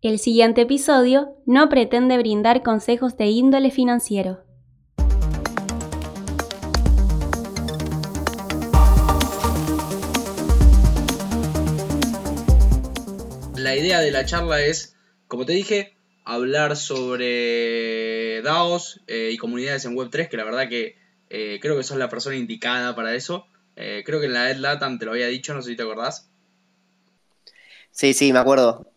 El siguiente episodio no pretende brindar consejos de índole financiero. La idea de la charla es, como te dije, hablar sobre DAOs eh, y comunidades en Web3, que la verdad que eh, creo que sos la persona indicada para eso. Eh, creo que en la EdLatam te lo había dicho, no sé si te acordás. Sí, sí, me acuerdo.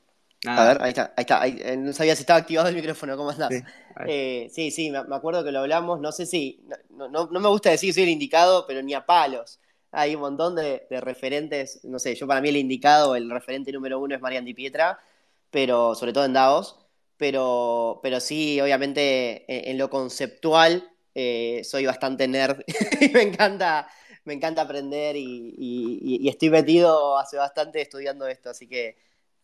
A ver, ahí está, ahí está. Eh, no sabía si estaba activado el micrófono, ¿cómo andás? Sí, eh, sí, sí, me, acuerdo que lo hablamos. No sé si, no, no, me gusta decir que soy el indicado, pero ni a palos. Hay un montón de, referentes, no sé, yo para mí el indicado, el referente número uno es Marian Di Pietra, pero sobre todo en DAOs, pero, pero sí, obviamente en, lo conceptual eh, soy bastante nerd y me encanta, me encanta aprender y, y estoy metido hace bastante estudiando esto, así que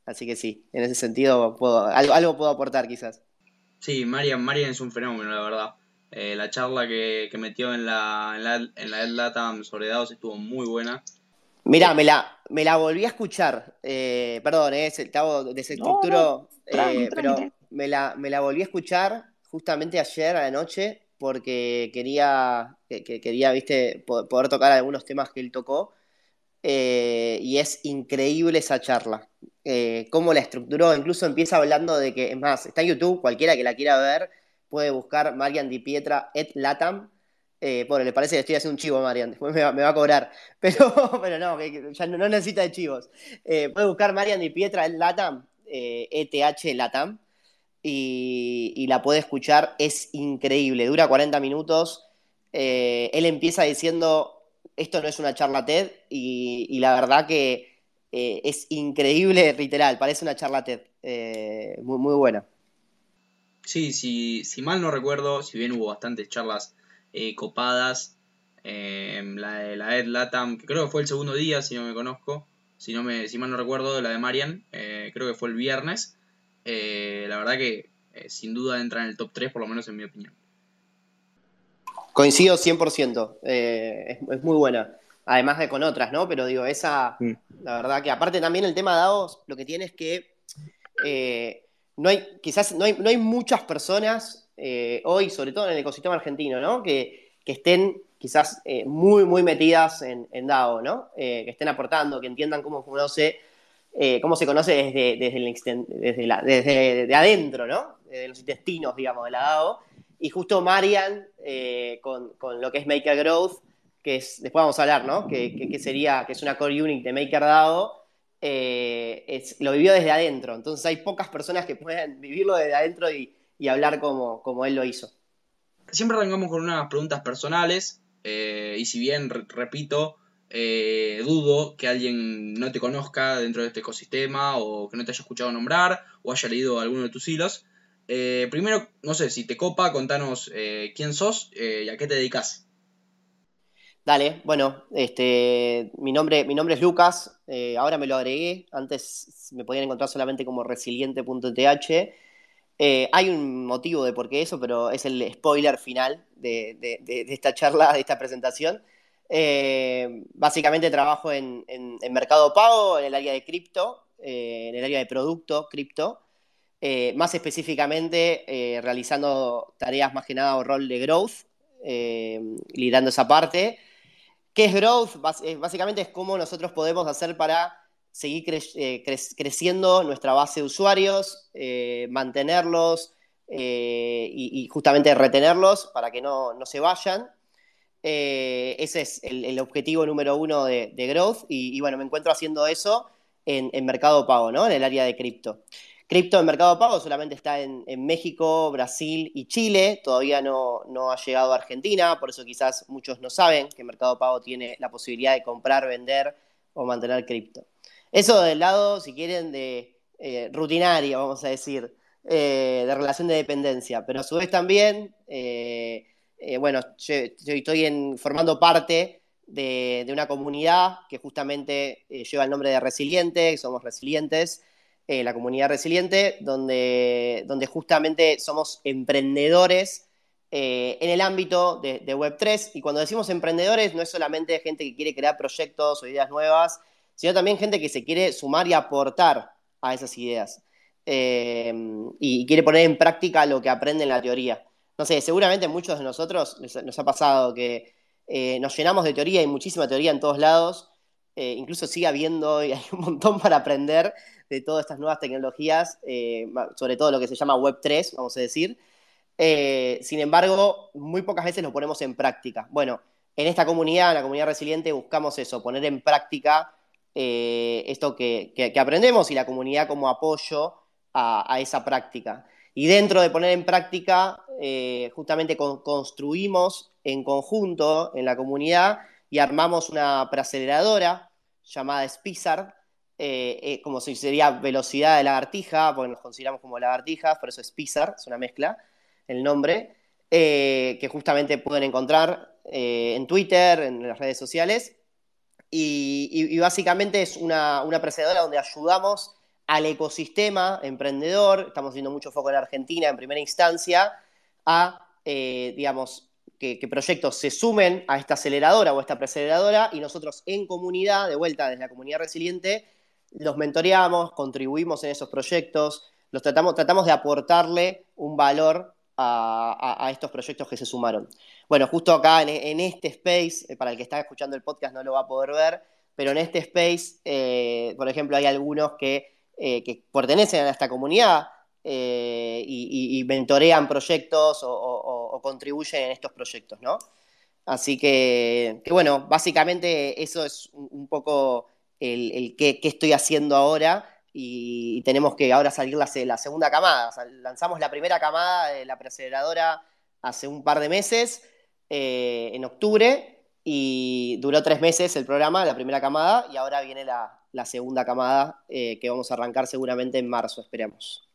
Así que sí, en ese sentido puedo, algo, puedo aportar quizás. Sí, Marian, Marian es un fenómeno, la verdad. Eh, la charla que, metió en la, en la, en la LATAM sobre dados estuvo muy buena. Mirá, me la, me la volví a escuchar. Eh, perdón, eh, te hago desestructuro, eh, pero me la, me la volví a escuchar justamente ayer a la noche porque quería, que, quería viste, poder tocar algunos temas que él tocó. y es increíble esa charla eh, cómo la estructuró. Incluso empieza hablando de que, es más, está en YouTube, cualquiera que la quiera ver puede buscar Marian Di Pietra et Latam. Eh, pobre, le parece que estoy haciendo un chivo, Marian, después me va, a cobrar. Pero, pero no, ya no, necesita de chivos. Eh, puede buscar Marian Di Pietra et Latam, ETH e Latam, y, la puede escuchar, es increíble, dura 40 minutos. él empieza diciendo, esto no es una charla TED, y la verdad que eh, es increíble, literal, parece una charla TED, eh, muy, muy buena. Sí, sí, si mal no recuerdo, si bien hubo bastantes charlas eh, copadas, la de la Ed Latam, que creo que fue el segundo día, si no me conozco, si, no me, si mal no recuerdo, la de Marian, creo que fue el viernes, la verdad que sin duda entra en el top 3, por lo menos en mi opinión. Coincido 100%, es, es muy buena además de con otras, ¿no? Pero digo, esa, mm. la verdad que aparte también el tema de DAOs, lo que tiene es que eh, no hay, quizás no hay, no hay muchas personas eh, hoy, sobre todo en el ecosistema argentino, ¿no? Que, estén quizás eh, muy, muy metidas en, en DAO, ¿no? que estén aportando, que entiendan cómo conoce, cómo se conoce desde, desde, desde, la, desde de adentro, ¿no? Desde los intestinos, digamos, de la DAO. Y justo Marian, con, con, lo que es Maker Growth, que es, después vamos a hablar, ¿no? Que, sería, que es una core unit de MakerDAO, eh, lo vivió desde adentro. Entonces hay pocas personas que puedan vivirlo desde adentro y, hablar como, como, él lo hizo. Siempre arrancamos con unas preguntas personales, eh, y si bien, repito, eh, dudo que alguien no te conozca dentro de este ecosistema o que no te haya escuchado nombrar o haya leído alguno de tus hilos. primero, no sé, si te copa, contanos quién sos y a qué te dedicas. Dale, bueno, este, mi, nombre, mi nombre es Lucas, eh, ahora me lo agregué, antes me podían encontrar solamente como resiliente.th. Eh, hay un motivo de por qué eso, pero es el spoiler final de, esta charla, de esta presentación. Eh, básicamente trabajo en, Mercado Pago, en el área de cripto, en el área de producto cripto, más específicamente realizando tareas más que nada o rol de growth, liderando esa parte. ¿Qué es growth? Eh, básicamente es cómo nosotros podemos hacer para seguir eh, creciendo nuestra base de usuarios, eh, mantenerlos y, justamente retenerlos para que no, se vayan. ese es el, objetivo número uno de, Growth y, bueno, me encuentro haciendo eso en, en Mercado Pago, ¿no? En el área de cripto. Cripto en Mercado Pago solamente está en, México, Brasil y Chile, todavía no, ha llegado a Argentina, por eso quizás muchos no saben que Mercado Pago tiene la posibilidad de comprar, vender o mantener cripto. Eso del lado, si quieren, de eh, rutinaria, vamos a decir, eh, de relación de dependencia, pero a su vez también, eh, bueno, yo, estoy formando parte de, una comunidad que justamente lleva el nombre de Resiliente, somos resilientes, eh, la comunidad resiliente, donde, donde justamente somos emprendedores eh, en el ámbito de, Web3. Y cuando decimos emprendedores, no es solamente gente que quiere crear proyectos o ideas nuevas, sino también gente que se quiere sumar y aportar a esas ideas. eh, y quiere poner en práctica lo que aprende en la teoría. No sé, seguramente muchos de nosotros nos ha pasado que nos llenamos de teoría, hay muchísima teoría en todos lados, incluso sigue habiendo y hay un montón para aprender de todas estas nuevas tecnologías, sobre todo lo que se llama Web 3, vamos a decir. sin embargo, muy pocas veces lo ponemos en práctica. Bueno, en esta comunidad, en la comunidad resiliente, buscamos eso, poner en práctica esto que, aprendemos y la comunidad como apoyo a, esa práctica. Y dentro de poner en práctica, eh, justamente construimos en conjunto en la comunidad y armamos una preaceleradora llamada Spizard, eh, eh, como si sería velocidad de lagartija, porque nos consideramos como lagartijas, por eso es Spizard, es una mezcla, el nombre, que justamente pueden encontrar en Twitter, en las redes sociales. Y, básicamente es una, una donde ayudamos al ecosistema emprendedor, estamos viendo mucho foco en Argentina en primera instancia, a, eh, digamos, que, proyectos se sumen a esta aceleradora o a esta preaceleradora y nosotros en comunidad, de vuelta desde la comunidad resiliente, los mentoreamos, contribuimos en esos proyectos, los tratamos, tratamos de aportarle un valor a, estos proyectos que se sumaron. Bueno, justo acá en, este space, eh, para el que está escuchando el podcast no lo va a poder ver, pero en este space, eh, por ejemplo, hay algunos que eh, que pertenecen a esta comunidad eh, y, mentorean proyectos o, contribuyen en estos proyectos, ¿no? Así que, bueno, básicamente eso es un, poco el, qué, estoy haciendo ahora y, tenemos que ahora salir la, la segunda camada. lanzamos la primera camada de la preaceleradora hace un par de meses, eh, en octubre, y duró tres meses el programa, la primera camada, y ahora viene la, segunda camada eh, que vamos a arrancar seguramente en marzo, esperemos.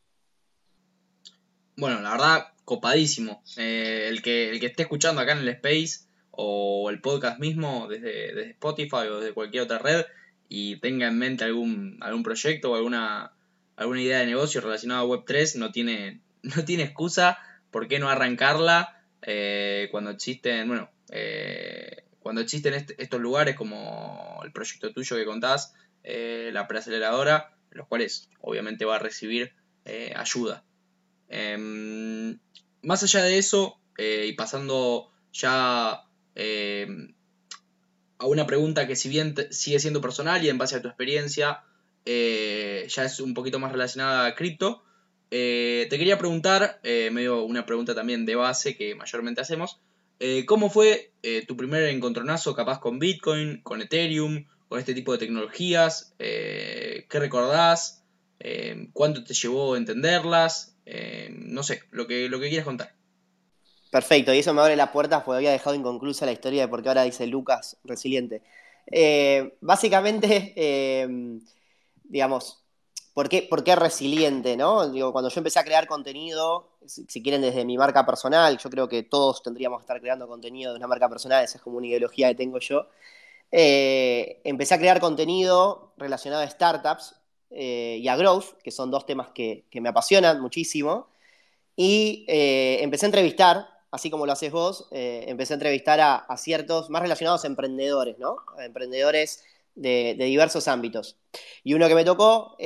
Bueno, la verdad, copadísimo. Eh, el, que, el que esté escuchando acá en el Space o el podcast mismo desde, Spotify o desde cualquier otra red y tenga en mente algún, algún proyecto o alguna, alguna idea de negocio relacionada a Web3, no tiene, no tiene excusa por qué no arrancarla eh, cuando existen, bueno, cuando existen estos lugares como el proyecto tuyo que contás, eh, la preaceleradora, los cuales obviamente va a recibir eh, ayuda. Em, más allá de eso, eh, y pasando ya em, a una pregunta que si bien sigue siendo personal y en base a tu experiencia, ya es un poquito más relacionada a cripto, te quería preguntar, medio una pregunta también de base que mayormente hacemos, ¿cómo fue tu primer encontronazo capaz con Bitcoin, con Ethereum, con este tipo de tecnologías? Eh, ¿Qué recordás? Eh, ¿Cuánto te llevó a entenderlas? Eh, no sé, lo que, lo que quieras contar. Perfecto, y eso me abre la puerta porque había dejado inconclusa la historia de por qué ahora dice Lucas resiliente. básicamente, digamos, ¿por qué, ¿por qué, resiliente? ¿no? Digo, cuando yo empecé a crear contenido, si, quieren desde mi marca personal, yo creo que todos tendríamos que estar creando contenido de una marca personal, esa es como una ideología que tengo yo. Eh, empecé a crear contenido relacionado a startups eh, y a growth, que son dos temas que, me apasionan muchísimo. Y eh, empecé a entrevistar, así como lo haces vos, empecé a entrevistar a, ciertos más relacionados a emprendedores, ¿no? A emprendedores de, diversos ámbitos. Y uno que me tocó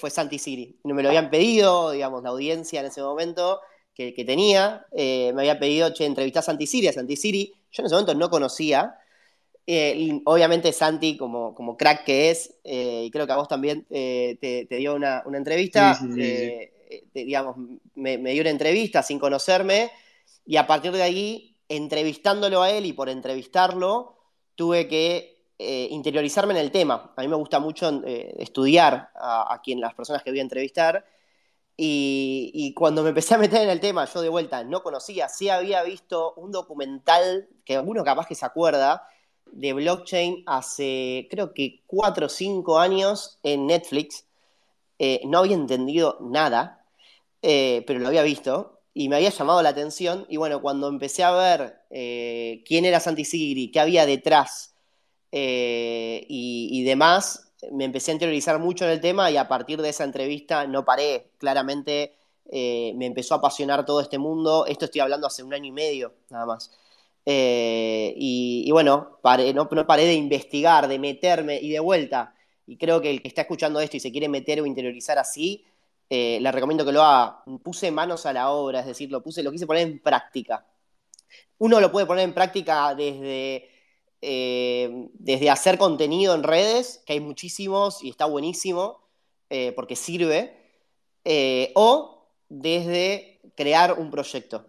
fue Santi Siri. No me lo habían pedido, digamos, la audiencia en ese momento que, tenía, me había pedido, che, entrevistar a Santi Siri, a Santi Siri. Yo en ese momento no conocía, eh, obviamente Santi, como, como crack que es, eh, y creo que a vos también eh, te, dio una, entrevista, digamos, me, dio una entrevista sin conocerme, y a partir de ahí, entrevistándolo a él y por entrevistarlo, tuve que interiorizarme en el tema. A mí me gusta mucho estudiar a, quien, las personas que voy a entrevistar, y, cuando me empecé a meter en el tema, yo de vuelta no conocía, sí había visto un documental que alguno capaz que se acuerda, de blockchain hace creo que cuatro o cinco años en Netflix. Eh, no había entendido nada, eh, pero lo había visto y me había llamado la atención. Y bueno, cuando empecé a ver eh, quién era Santi Sigri, qué había detrás y, y, demás, me empecé a interiorizar mucho en el tema y a partir de esa entrevista no paré. Claramente me empezó a apasionar todo este mundo. Esto estoy hablando hace un año y medio, nada más. Eh, y, bueno, no, paré de investigar, de meterme y de vuelta. Y creo que el que está escuchando esto y se quiere meter o interiorizar así, le recomiendo que lo haga. Puse manos a la obra, es decir, lo puse, lo quise poner en práctica. Uno lo puede poner en práctica desde, desde hacer contenido en redes, que hay muchísimos y está buenísimo, porque sirve, o desde crear un proyecto.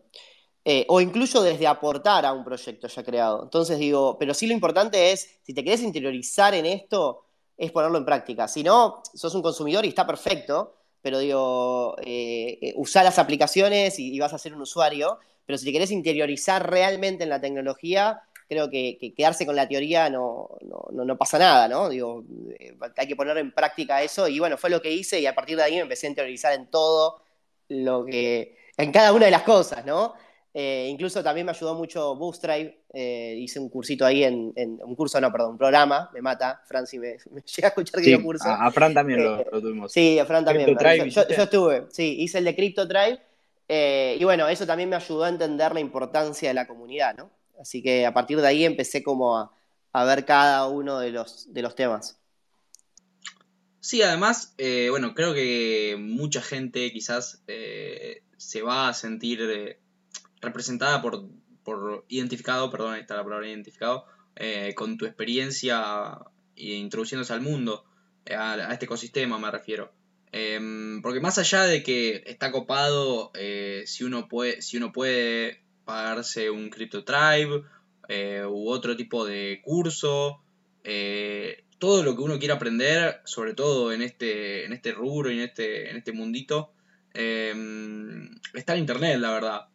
Eh, o incluso desde aportar a un proyecto ya creado. Entonces digo, pero sí lo importante es, si te querés interiorizar en esto, es ponerlo en práctica. Si no, sos un consumidor y está perfecto, pero digo, eh, eh las aplicaciones y, vas a ser un usuario, pero si te querés interiorizar realmente en la tecnología, creo que, quedarse con la teoría no, no, no, pasa nada, ¿no? Digo, eh, hay que poner en práctica eso y bueno, fue lo que hice y a partir de ahí me empecé a interiorizar en todo lo que, en cada una de las cosas, ¿no? Eh, incluso también me ayudó mucho Bootstrap. Eh, hice un cursito ahí en, un curso, no, perdón, un programa, me mata. Fran, si me, llega a escuchar que sí, curso. A, Fran también lo, eh, tuvimos. Sí, a Fran también. Yo, estuve, sí, hice el de CryptoDrive. y bueno, eso también me ayudó a entender la importancia de la comunidad, ¿no? Así que a partir de ahí empecé como a, ver cada uno de los, de los temas. Sí, además, bueno, creo que mucha gente quizás se va a sentir representada por, por identificado, perdón, ahí está la palabra identificado, eh, con tu experiencia introduciéndose al mundo, eh, a, este ecosistema me refiero. Em, porque más allá de que está copado, eh, si, uno puede, si uno puede pagarse un Crypto Tribe u otro tipo de curso, todo lo que uno quiera aprender, sobre todo en este, en este rubro y en este, en este mundito, em, está en internet, la verdad.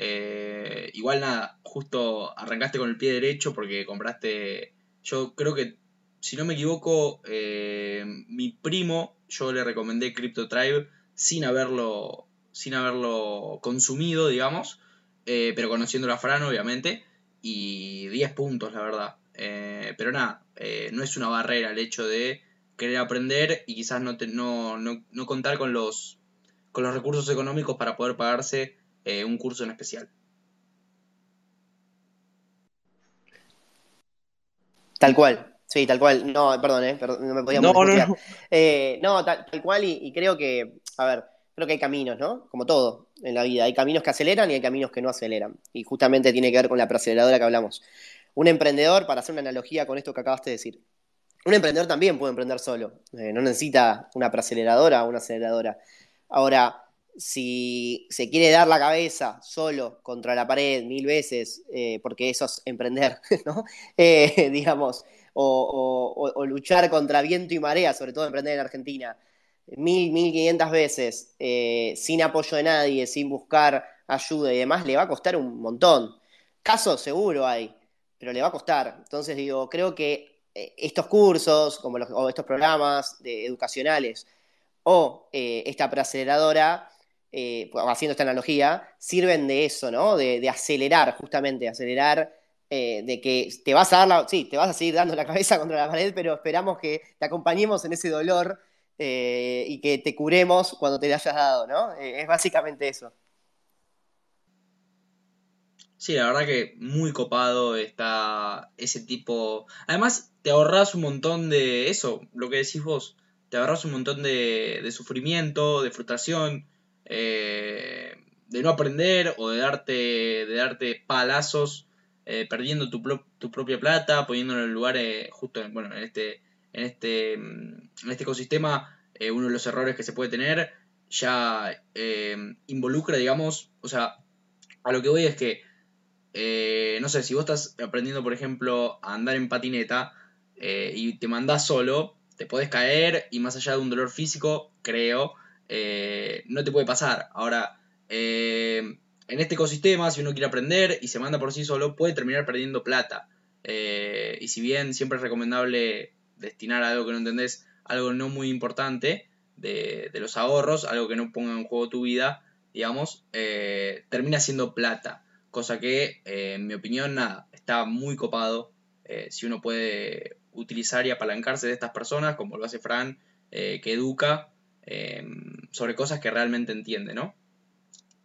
Eh, igual nada, justo arrancaste con el pie derecho porque compraste, yo creo que, si no me equivoco, eh, mi primo, yo le recomendé CryptoTribe sin haberlo, sin haberlo consumido, digamos, eh, pero conociendo a Fran, obviamente, y 10 puntos, la verdad. pero nada, no es una barrera el hecho de querer aprender y quizás no, no, no, no contar con los, con los recursos económicos para poder pagarse eh, un curso en especial. Tal cual, sí, tal cual. No, perdón, eh, no me podía No, no, no. Eh, no tal, cual, y, creo que, a ver, creo que hay caminos, ¿no? Como todo en la vida. Hay caminos que aceleran y hay caminos que no aceleran. Y justamente tiene que ver con la preaceleradora que hablamos. Un emprendedor, para hacer una analogía con esto que acabaste de decir, un emprendedor también puede emprender solo. Eh, no necesita una preaceleradora o una aceleradora. Ahora, si se quiere dar la cabeza solo contra la pared mil veces, eh, porque eso es emprender, ¿no? Eh, digamos, o, luchar contra viento y marea, sobre todo emprender en Argentina, mil, mil quinientas veces, eh, sin apoyo de nadie, sin buscar ayuda y demás, le va a costar un montón. Casos seguro hay, pero le va a costar. Entonces digo, creo que estos cursos, como los, o estos programas de, educacionales, o esta preaceleradora, eh, haciendo esta analogía, sirven de eso, ¿no? De, acelerar, justamente, acelerar, eh, de que te vas a dar la, sí, te vas a seguir dando la cabeza contra la pared, pero esperamos que te acompañemos en ese dolor eh, y que te curemos cuando te lo hayas dado, ¿no? es básicamente eso. Sí, la verdad que muy copado está ese tipo. Además, te ahorras un montón de eso, lo que decís vos. Te ahorras un montón de sufrimiento, de frustración eh, de no aprender o de darte, de darte palazos eh, perdiendo tu, tu, propia plata, poniéndolo en lugares justo en, bueno, en este, en este, mm, en este ecosistema, eh, uno de los errores que se puede tener ya involucra, digamos, o sea, a lo que voy es que, no sé, si vos estás aprendiendo, por ejemplo, a andar en patineta y te mandás solo, te podés caer y más allá de un dolor físico, creo, eh, no te puede pasar. Ahora, eh, en este ecosistema, si uno quiere aprender y se manda por sí solo, puede terminar perdiendo plata. Eh, y si bien siempre es recomendable destinar algo que no entendés, algo no muy importante de, los ahorros, algo que no ponga en juego tu vida, digamos, termina siendo plata. Cosa que, en mi opinión, nada, está muy copado si uno puede utilizar y apalancarse de estas personas, como lo hace Fran, que educa Em, sobre cosas que realmente entiende, ¿no?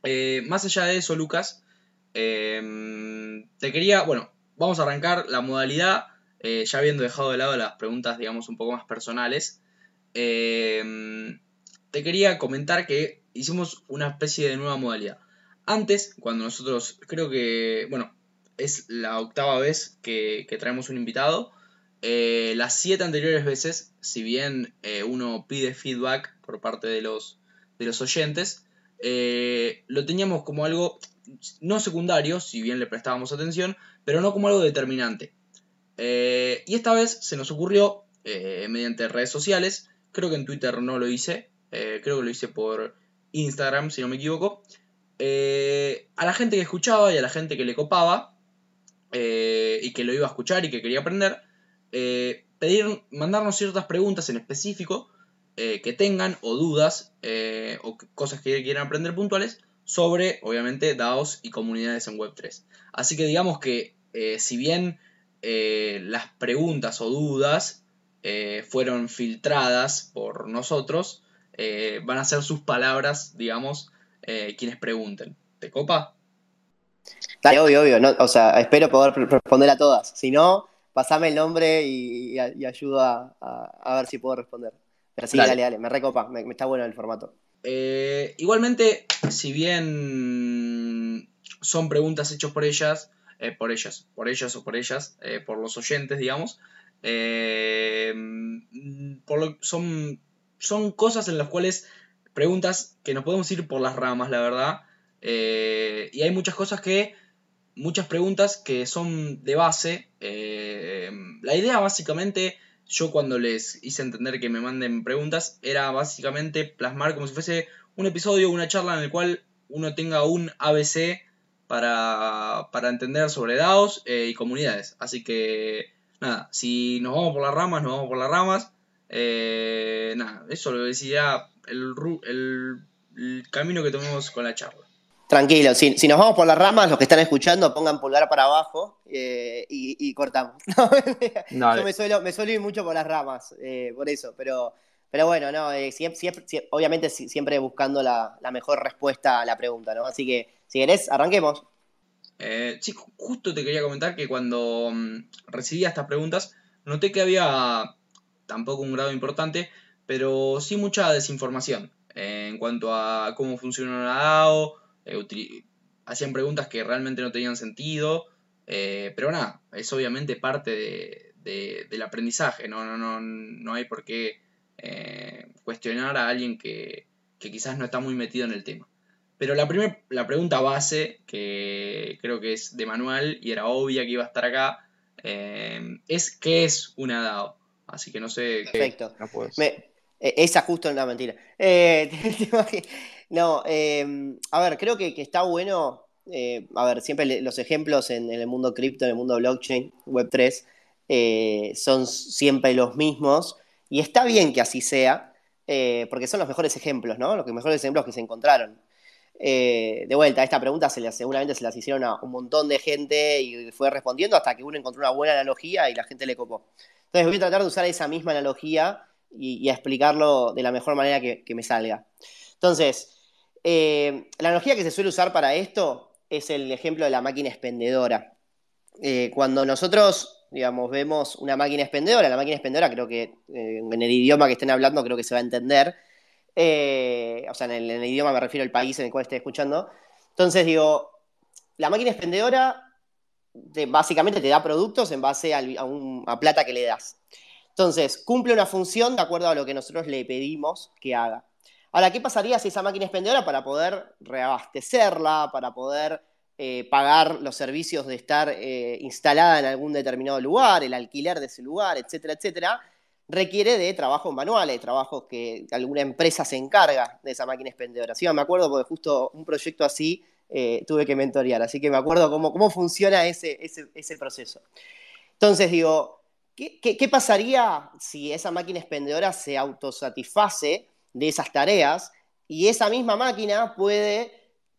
Eh, más allá de eso, Lucas, em, te quería, bueno, vamos a arrancar la modalidad, eh, ya habiendo dejado de lado las preguntas, digamos, un poco más personales. Te quería comentar que hicimos una especie de nueva modalidad. Antes, cuando nosotros, creo que, bueno, es la octava vez que, traemos un invitado. Eh, las siete anteriores veces, si bien eh, uno pide feedback por parte de los, de los oyentes, eh, lo teníamos como algo no secundario, si bien le prestábamos atención, pero no como algo determinante. y esta vez se nos ocurrió, mediante redes sociales, creo que en Twitter no lo hice, creo que lo hice por Instagram, si no me equivoco, a la gente que escuchaba y a la gente que le copaba, y que lo iba a escuchar y que quería aprender, eh, pedir, mandarnos ciertas preguntas en específico eh, que tengan o dudas o cosas que quieran aprender puntuales sobre, obviamente, DAOs y comunidades en Web3. Así que digamos que si bien las preguntas o dudas fueron filtradas por nosotros, van a ser sus palabras, digamos, quienes pregunten. ¿Te copa? Obvio, obvio. O sea, espero poder responder a todas. Si no, pasame el nombre y, ayudo a, ver si puedo responder. Pero sí, dale, dale, me recopa, me, está bueno el formato. Eh, igualmente, si bien son preguntas hechas por ellas, eh, por ellas, por ellas o por ellas, eh, por los oyentes, digamos, son, son cosas en las cuales preguntas que nos podemos ir por las ramas, la verdad. y hay muchas cosas que muchas preguntas que son de base. Eh, la idea básicamente, yo cuando les hice entender que me manden preguntas, era básicamente plasmar como si fuese un episodio, una charla en el cual uno tenga un ABC para, para entender sobre DAOs eh, y comunidades. Así que, nada, si nos vamos por las ramas, nos vamos por las ramas. Eh, nada, eso lo decía el, el, el camino que tomemos con la charla. Tranquilo, si, nos vamos por las ramas, los que están escuchando pongan pulgar para abajo eh, y, cortamos. Yo me suelo, me suelo ir mucho por las ramas, eh, por eso, pero, pero bueno, no, eh, obviamente siempre buscando la, mejor respuesta a la pregunta, ¿no? Así que, si querés, arranquemos. sí, justo te quería comentar que cuando mm, recibía estas preguntas, noté que había tampoco un grado importante, pero sí mucha desinformación en cuanto a cómo funciona la DAO eh, hacían preguntas que realmente no tenían sentido, eh, pero nada, es obviamente parte del aprendizaje, no, no, no, no hay por qué eh, cuestionar a alguien que, quizás no está muy metido en el tema. Pero la, primer, la pregunta base, que creo que es de manual y era obvia que iba a estar acá, es ¿qué es una DAO? Así que no sé. Perfecto. esa justo en la mentira. No, em, a ver, creo que, está bueno, eh, a ver, siempre los ejemplos en, el mundo cripto, en el mundo blockchain, Web3, eh, son siempre los mismos y está bien que así sea, eh, porque son los mejores ejemplos, ¿no? Los mejores ejemplos que se encontraron. de vuelta, esta pregunta se seguramente se las hicieron a un montón de gente y fue respondiendo hasta que uno encontró una buena analogía y la gente le copó. Entonces voy a tratar de usar esa misma analogía y, explicarlo de la mejor manera que me salga. Entonces, eh, la analogía que se suele usar para esto es el ejemplo de la máquina expendedora. Eh, cuando nosotros, digamos, vemos una máquina expendedora, la máquina expendedora creo que eh, en el idioma que estén hablando creo que se va a entender. o sea, en el, idioma me refiero al país en el cual esté escuchando. Entonces digo, la máquina expendedora básicamente te da productos en base a plata que le das. Entonces, cumple una función de acuerdo a lo que nosotros le pedimos que haga. Ahora, ¿qué pasaría si esa máquina expendedora para poder reabastecerla, para poder eh, pagar los servicios de estar eh, instalada en algún determinado lugar, el alquiler de ese lugar, etcétera, etcétera, requiere de trabajos manuales, trabajos que alguna empresa se encarga de esa máquina expendedora. Sí, me acuerdo porque justo un proyecto así eh, tuve que mentorear, así que me acuerdo cómo, cómo funciona ese, ese, proceso. Entonces digo, ¿qué, qué pasaría si esa máquina expendedora se autosatisface de esas tareas y esa misma máquina puede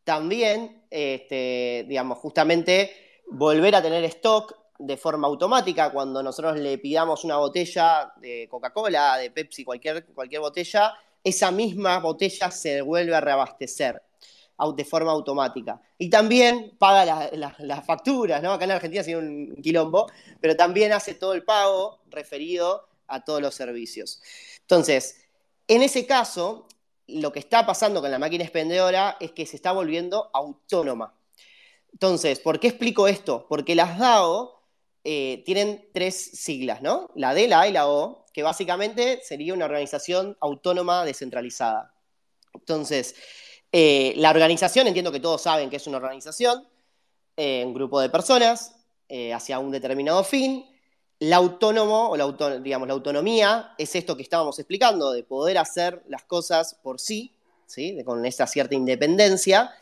también, este, digamos, justamente volver a tener stock de forma automática cuando nosotros le pidamos una botella de Coca-Cola, de Pepsi, cualquier, cualquier botella, esa misma botella se vuelve a reabastecer de forma automática. Y también paga las facturas, ¿no? Acá en Argentina sido un quilombo, pero también hace todo el pago referido a todos los servicios. Entonces, en ese caso, lo que está pasando con la máquina expendedora es que se está volviendo autónoma. Entonces, ¿por qué explico esto? Porque las DAO eh, tienen tres siglas, ¿no? La D, la A y la O, que básicamente sería una organización autónoma descentralizada. Entonces, eh, la organización, entiendo que todos saben que es una organización, eh, un grupo de personas hacia un determinado fin. La autónomo, o la, digamos, la autonomía, es esto que estábamos explicando, de poder hacer las cosas por sí, ¿sí? con esa cierta independencia.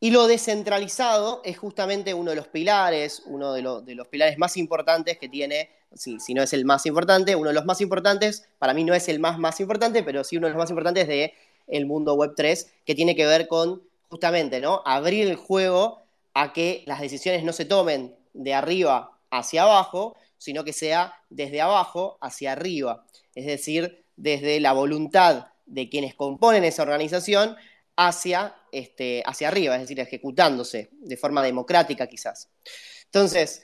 Y lo descentralizado es justamente uno de los pilares, uno de, los pilares más importantes que tiene, si, si, no es el más importante, uno de los más importantes, para mí no es el más más importante, pero sí uno de los más importantes de el mundo web 3, que tiene que ver con justamente, ¿no? Abrir el juego a que las decisiones no se tomen de arriba hacia abajo, sino que sea desde abajo hacia arriba, es decir, desde la voluntad de quienes componen esa organización hacia, este, hacia arriba, es decir, ejecutándose de forma democrática quizás. Entonces,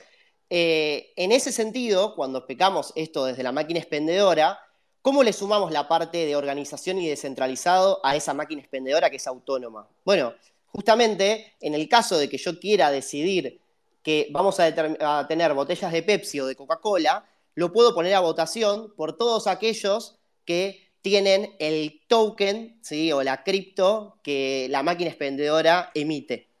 eh, en ese sentido, cuando explicamos esto desde la máquina expendedora, ¿cómo le sumamos la parte de organización y descentralizado a esa máquina expendedora que es autónoma? Bueno, justamente en el caso de que yo quiera decidir que vamos a, tener botellas de Pepsi o de Coca-Cola, lo puedo poner a votación por todos aquellos que tienen el token o la cripto que la máquina expendedora emite.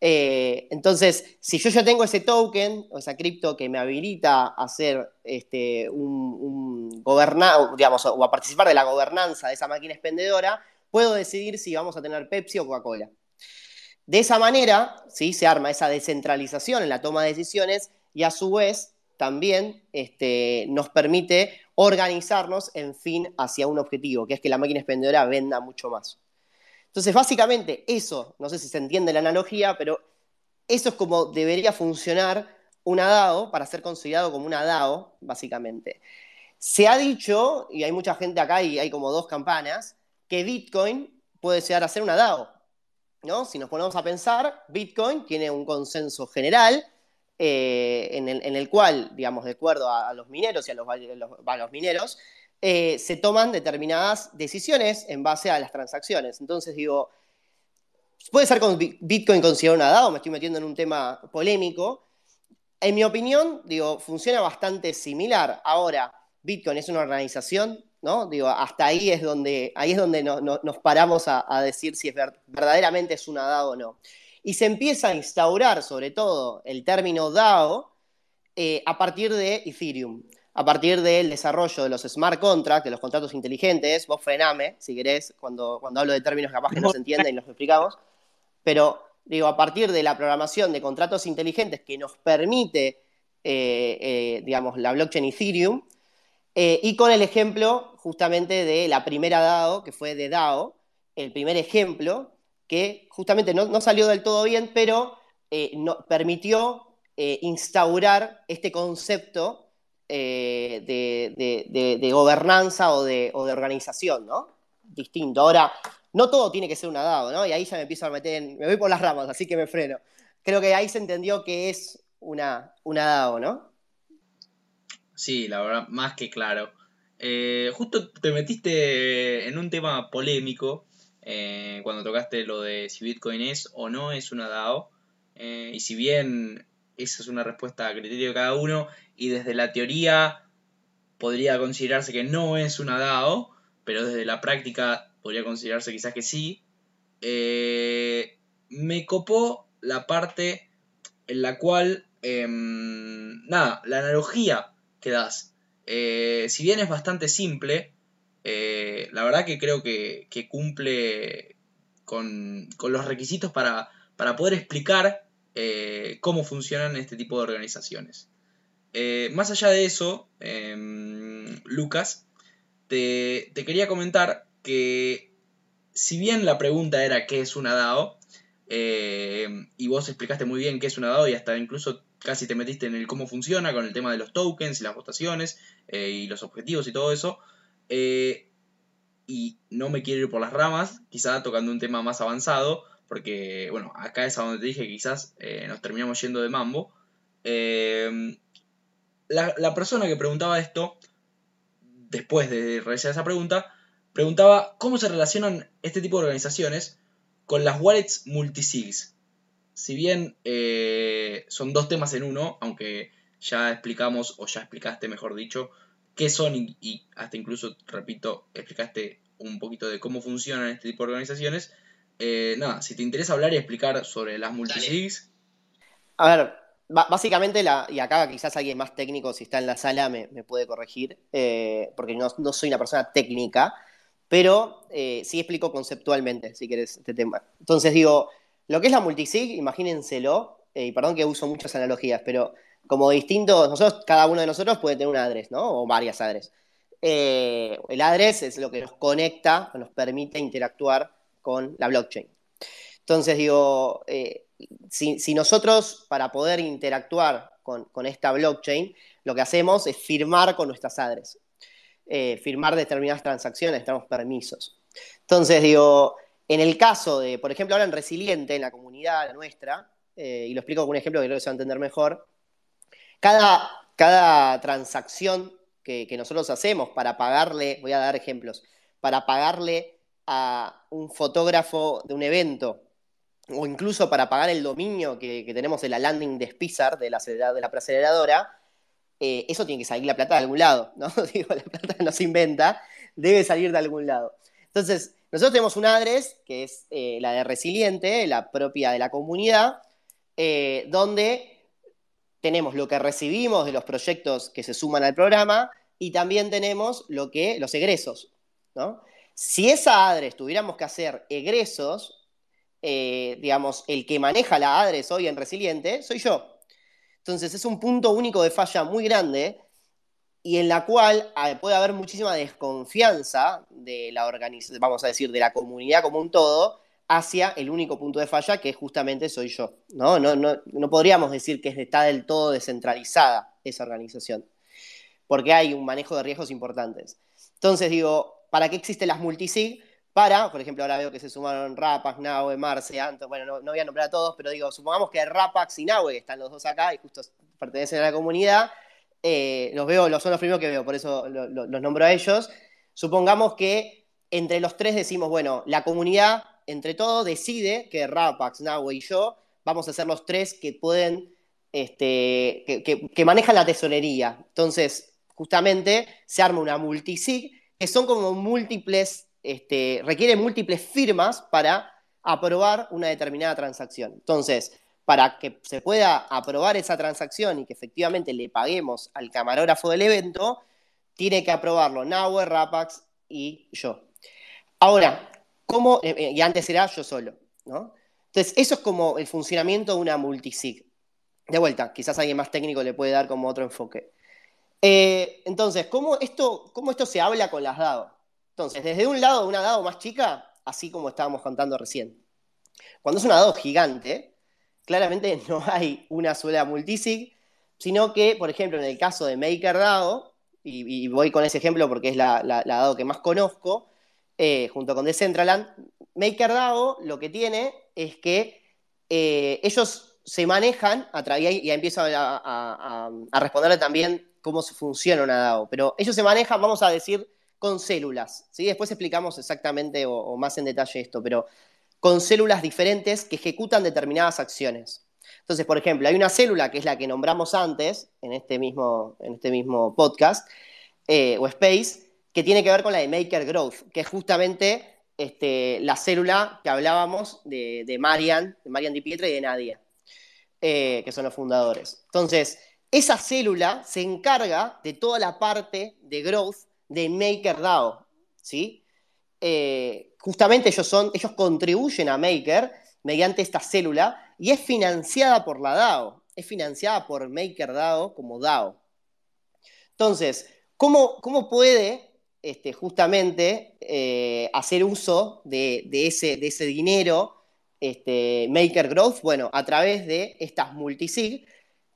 Eh, entonces, si yo ya tengo ese token o esa cripto que me habilita a ser este, un, un digamos, o a participar de la gobernanza de esa máquina expendedora, puedo decidir si vamos a tener Pepsi o Coca-Cola. De esa manera, ¿sí? se arma esa descentralización en la toma de decisiones y a su vez también este, nos permite organizarnos en fin hacia un objetivo, que es que la máquina expendedora venda mucho más. Entonces, básicamente, eso, no sé si se entiende la analogía, pero eso es como debería funcionar una DAO para ser considerado como una DAO, básicamente. Se ha dicho, y hay mucha gente acá y hay como dos campanas, que Bitcoin puede llegar a ser una DAO. ¿No? Si nos ponemos a pensar, Bitcoin tiene un consenso general, eh, en, el, cual, digamos, de acuerdo a, los mineros y a los, los, mineros, eh, se toman determinadas decisiones en base a las transacciones. Entonces digo, puede ser con Bitcoin considerado una DAO, me estoy metiendo en un tema polémico. En mi opinión, digo, funciona bastante similar. Ahora, Bitcoin es una organización, ¿no? Digo, hasta ahí es donde, ahí es donde nos paramos a, a, decir si es verdaderamente es una DAO o no. Y se empieza a instaurar sobre todo el término DAO eh, a partir de Ethereum, a partir del desarrollo de los smart contracts, de los contratos inteligentes, vos frename, si querés, cuando, cuando hablo de términos capaz que no se entienden y los explicamos, pero digo, a partir de la programación de contratos inteligentes que nos permite, eh, eh, digamos, la blockchain Ethereum, y con el ejemplo justamente de la primera DAO, que fue de DAO, el primer ejemplo, que justamente no, salió del todo bien, pero eh, permitió eh, instaurar este concepto eh, de, gobernanza o de, organización, ¿no? Distinto. Ahora, no todo tiene que ser una DAO, ¿no? Y ahí ya me empiezo a meter en, me voy por las ramas, así que me freno. Creo que ahí se entendió que es una, una DAO, ¿no? Sí, la verdad, más que claro. justo te metiste en un tema polémico eh, cuando tocaste lo de si Bitcoin es o no es una DAO. Eh, y si bien esa es una respuesta a criterio de cada uno, y desde la teoría podría considerarse que no es una DAO, pero desde la práctica podría considerarse quizás que sí, eh, me copó la parte en la cual, em, nada, la analogía das. si bien es bastante simple, eh, la verdad que creo que, cumple con, los requisitos para, poder explicar eh, cómo funcionan este tipo de organizaciones. Eh, más allá de eso, em, Lucas, te, quería comentar que si bien la pregunta era qué es una DAO, y vos explicaste muy bien qué es una DAO y hasta incluso casi te metiste en el cómo funciona con el tema de los tokens y las votaciones y los objetivos y todo eso, eh, y no me quiero ir por las ramas, quizá tocando un tema más avanzado, porque, bueno, acá es a donde te dije que quizás eh, nos terminamos yendo de mambo. Eh, la, persona que preguntaba esto, después de realizar esa pregunta, preguntaba cómo se relacionan este tipo de organizaciones con las wallets multisigs. Si bien eh, son dos temas en uno, aunque ya explicamos, o ya explicaste, mejor dicho, qué son y, hasta incluso, repito, explicaste un poquito de cómo funcionan este tipo de organizaciones. Eh, nada, si te interesa hablar y explicar sobre las multisigs. A ver, básicamente, la, y acá quizás alguien más técnico, si está en la sala, me, puede corregir, eh, porque no, soy una persona técnica, pero eh, sí explico conceptualmente, si querés, este tema. Entonces digo, lo que es la multisig, imagínenselo, y perdón que uso muchas analogías, pero como distintos, nosotros, cada uno de nosotros puede tener un address, ¿no? O varias address. Eh, el address es lo que nos conecta, nos permite interactuar con la blockchain. Entonces, digo, eh, si, nosotros para poder interactuar con, esta blockchain, lo que hacemos es firmar con nuestras address. Eh, firmar determinadas transacciones, tenemos permisos. Entonces, digo, en el caso de, por ejemplo, ahora en Resiliente, en la comunidad nuestra, y lo explico con un ejemplo que creo que se va a entender mejor, cada, cada transacción que, nosotros hacemos para pagarle, voy a dar ejemplos, para pagarle a un fotógrafo de un evento, o incluso para pagar el dominio que, tenemos en la landing de Spizar, de la, de la preaceleradora, eh, eso tiene que salir la plata de algún lado, ¿no? Digo, la plata no se inventa, debe salir de algún lado. Entonces, nosotros tenemos un address, que es eh, la de Resiliente, la propia de la comunidad, eh, donde tenemos lo que recibimos de los proyectos que se suman al programa y también tenemos lo que, los egresos. Si esa adres tuviéramos que hacer egresos, eh, digamos, el que maneja la adres hoy en Resiliente soy yo. Entonces es un punto único de falla muy grande y en la cual ah, puede haber muchísima desconfianza de la organización, vamos a decir, de la comunidad como un todo, hacia el único punto de falla que justamente soy yo. ¿no? No, no, podríamos decir que está del todo descentralizada esa organización, porque hay un manejo de riesgos importantes. Entonces digo, ¿para qué existen las multisig? Para, por ejemplo, ahora veo que se sumaron Rapax, Naue, Marce, Anto, bueno, no, voy a nombrar a todos, pero digo, supongamos que Rapax y Naue, que están los dos acá y justo pertenecen a la comunidad, eh, los veo, los son los primeros que veo, por eso los nombro a ellos. Supongamos que entre los tres decimos, bueno, la comunidad entre todo decide que Rapax, Nahue y yo vamos a ser los tres que pueden, este, que, manejan la tesorería. Entonces, justamente se arma una multisig, que son como múltiples, este, requiere múltiples firmas para aprobar una determinada transacción. Entonces, para que se pueda aprobar esa transacción y que efectivamente le paguemos al camarógrafo del evento, tiene que aprobarlo Nahue, Rapax y yo. Ahora, ¿Cómo? Eh, eh, y antes era yo solo, ¿no? Entonces, eso es como el funcionamiento de una multisig. De vuelta, quizás alguien más técnico le puede dar como otro enfoque. Eh, entonces, ¿cómo esto, ¿cómo esto se habla con las DAO? Entonces, desde un lado, una DAO más chica, así como estábamos contando recién. Cuando es una DAO gigante, claramente no hay una sola multisig, sino que, por ejemplo, en el caso de MakerDAO, y, y voy con ese ejemplo porque es la, DAO que más conozco, eh, junto con Decentraland, MakerDAO lo que tiene es que eh, ellos se manejan, a y ya empiezo a, responderle también cómo funciona una DAO, pero ellos se manejan, vamos a decir, con células. ¿sí? Después explicamos exactamente o, más en detalle esto, pero con células diferentes que ejecutan determinadas acciones. Entonces, por ejemplo, hay una célula que es la que nombramos antes en este mismo, en este mismo podcast, eh, o Space, que tiene que ver con la de Maker Growth, que es justamente este, la célula que hablábamos de, Marian, de Marian Di Pietra y de Nadia, eh, que son los fundadores. Entonces, esa célula se encarga de toda la parte de growth de MakerDAO, ¿sí? Eh, justamente ellos, son, ellos contribuyen a Maker mediante esta célula y es financiada por la DAO, es financiada por MakerDAO como DAO. Entonces, ¿cómo, cómo puede este, justamente eh, hacer uso de, ese, de, ese, dinero, este, Maker Growth, bueno, a través de estas multisig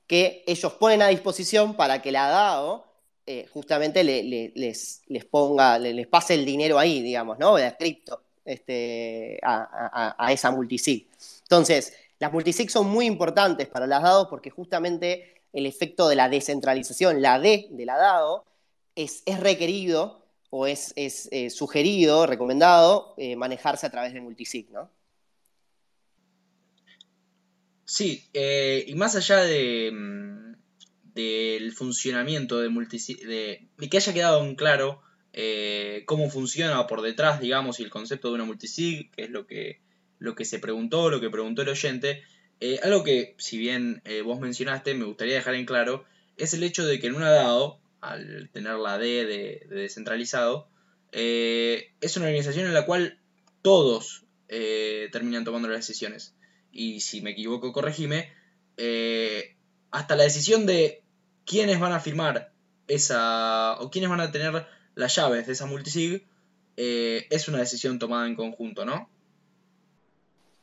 que ellos ponen a disposición para que la DAO eh, justamente les, les, ponga, les, pase el dinero ahí, digamos, ¿no? De cripto este, a, esa multisig. Entonces, las multisig son muy importantes para las DAO porque justamente el efecto de la descentralización, la D de la DAO, es, es requerido o es, es eh, sugerido, recomendado, eh, manejarse a través de multisig, ¿no? Sí, y más allá de, mm, del funcionamiento de multisig, de, que haya quedado en claro cómo funciona por detrás, digamos, y el concepto de una multisig, que es lo que, lo que se preguntó, lo que preguntó el oyente, algo que, si bien vos mencionaste, me gustaría dejar en claro, es el hecho de que en una DAO, al tener la D de, descentralizado, eh, es una organización en la cual todos eh, terminan tomando las decisiones. Y si me equivoco, corregime. Eh, hasta la decisión de quiénes van a firmar esa. o quiénes van a tener las llaves de esa multisig es una decisión tomada en conjunto, ¿no?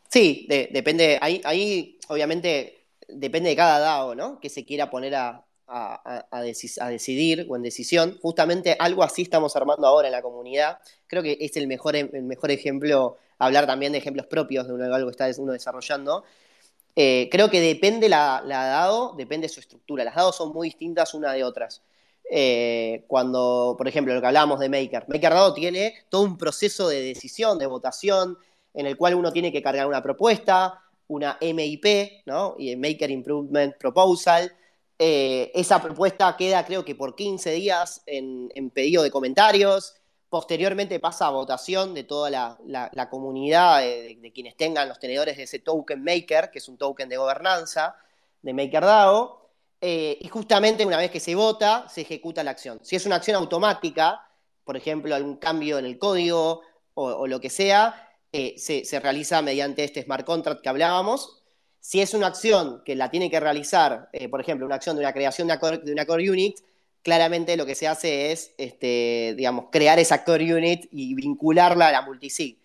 Sí, depende. Ahí, ahí, obviamente, depende de cada DAO, ¿no? Que se quiera poner a, a, decidir o en decisión. Justamente algo así estamos armando ahora en la comunidad. Creo que es el mejor, el mejor ejemplo, hablar también de ejemplos propios de algo que está uno desarrollando. Eh, creo que depende la, la DAO, depende su estructura. Las DAO son muy distintas una de otras. Eh, cuando, por ejemplo, lo que hablábamos de Maker. MakerDAO tiene todo un proceso de decisión, de votación, en el cual uno tiene que cargar una propuesta, una MIP, ¿no? Y Maker Improvement Proposal, eh, esa propuesta queda, creo que por 15 días en, pedido de comentarios. Posteriormente pasa a votación de toda la, comunidad, de, quienes tengan los tenedores de ese token Maker, que es un token de gobernanza de MakerDAO. Eh, y justamente una vez que se vota, se ejecuta la acción. Si es una acción automática, por ejemplo, algún cambio en el código o, lo que sea, eh, se, se, realiza mediante este smart contract que hablábamos, si es una acción que la tiene que realizar, eh, por ejemplo, una acción de una creación de una, core, unit, claramente lo que se hace es, este, digamos, crear esa core unit y vincularla a la multisig.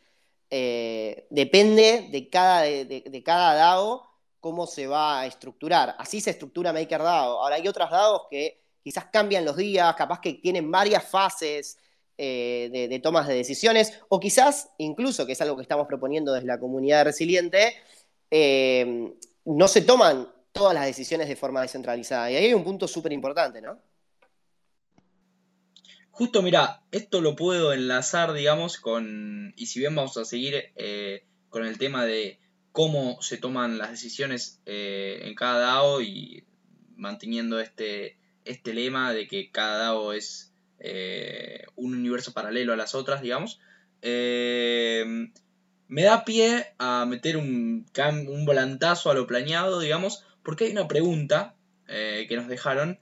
Eh, depende de cada, de, cada DAO cómo se va a estructurar. Así se estructura MakerDAO. Ahora hay otras DAOs que quizás cambian los días, capaz que tienen varias fases eh, de, tomas de decisiones, o quizás, incluso, que es algo que estamos proponiendo desde la comunidad resiliente, eh, no se toman todas las decisiones de forma descentralizada. Y ahí hay un punto súper importante, ¿no? Justo, mira, esto lo puedo enlazar, digamos, con, y si bien vamos a seguir eh, con el tema de cómo se toman las decisiones eh, en cada DAO y manteniendo este, este lema de que cada DAO es un universo paralelo a las otras, digamos me da pie a meter un, un volantazo a lo planeado, digamos, porque hay una pregunta eh, que nos dejaron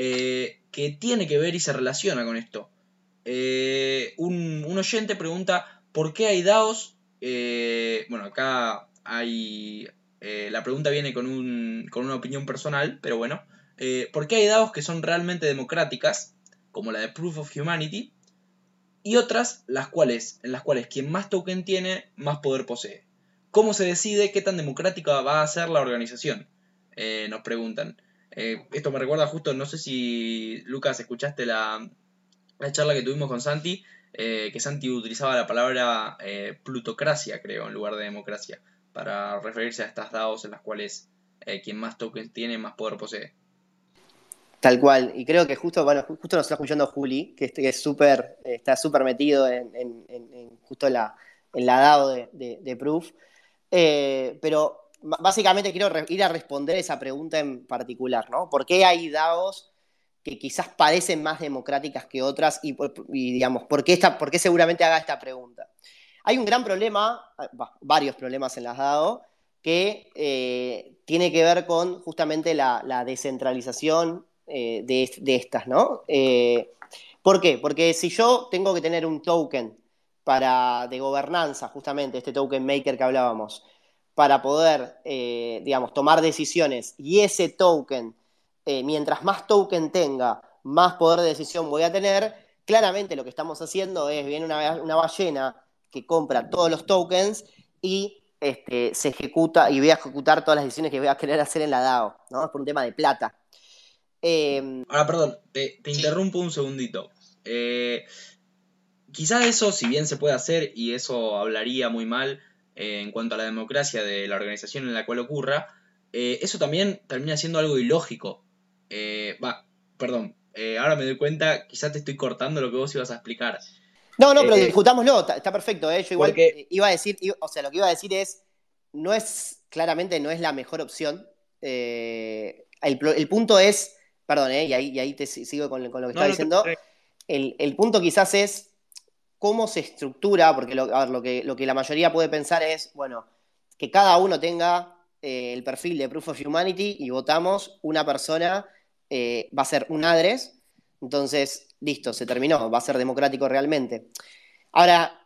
eh, que tiene que ver y se relaciona con esto. Eh, un, oyente pregunta, ¿por qué hay DAOs? bueno, acá hay... la pregunta viene con, un, con una opinión personal, pero bueno. ¿Por qué hay DAOs que son realmente democráticas, como la de Proof of Humanity, y otras las cuales, en las cuales quien más token tiene, más poder posee. ¿Cómo se decide qué tan democrática va a ser la organización? Eh, nos preguntan. Eh, esto me recuerda justo, no sé si Lucas escuchaste la, charla que tuvimos con Santi, eh, que Santi utilizaba la palabra plutocracia, creo, en lugar de democracia, para referirse a estas DAOs en las cuales quien más tokens tiene, más poder posee. Tal cual, y creo que justo, bueno, justo nos está escuchando Juli, que, es súper, está súper metido en, justo la, en la DAO de, Proof. Eh, pero básicamente quiero ir a responder esa pregunta en particular, ¿no? ¿Por qué hay DAOs que quizás parecen más democráticas que otras y, digamos, ¿por qué, esta, ¿por qué seguramente haga esta pregunta? Hay un gran problema, varios problemas en las DAO, que eh, tiene que ver con justamente la, la descentralización eh, de, estas, ¿no? Eh, ¿Por qué? Porque si yo tengo que tener un token para, de gobernanza, justamente, este token maker que hablábamos, para poder, eh, digamos, tomar decisiones y ese token, mientras más token tenga, más poder de decisión voy a tener, claramente lo que estamos haciendo es, viene una, ballena que compra todos los tokens y este, se ejecuta y voy a ejecutar todas las decisiones que voy a querer hacer en la DAO, ¿no? Es por un tema de plata. Em, Ahora, perdón, te, interrumpo un segundito. Eh, quizá eso, si bien se puede hacer, y eso hablaría muy mal eh, en cuanto a la democracia de la organización en la cual ocurra, eh, eso también termina siendo algo ilógico. Va, perdón, eh, ahora me doy cuenta, quizás te estoy cortando lo que vos ibas a explicar. No, no, pero Eh, discutámoslo, está, está perfecto, ¿eh? Yo igual porque- eh, iba a decir, iba- o sea, lo que iba a decir es, no es, claramente no es la mejor opción. Eh, el, punto es, perdón, ¿eh? Y ahí, y ahí te si- sigo con, con lo que No, te- diciendo. El, el punto quizás es cómo se estructura, porque lo, que, lo que la mayoría puede pensar es, bueno, que cada uno tenga eh, el perfil de Proof of Humanity y votamos una persona, eh, va a ser un address, entonces, listo, se terminó, va a ser democrático realmente. Ahora,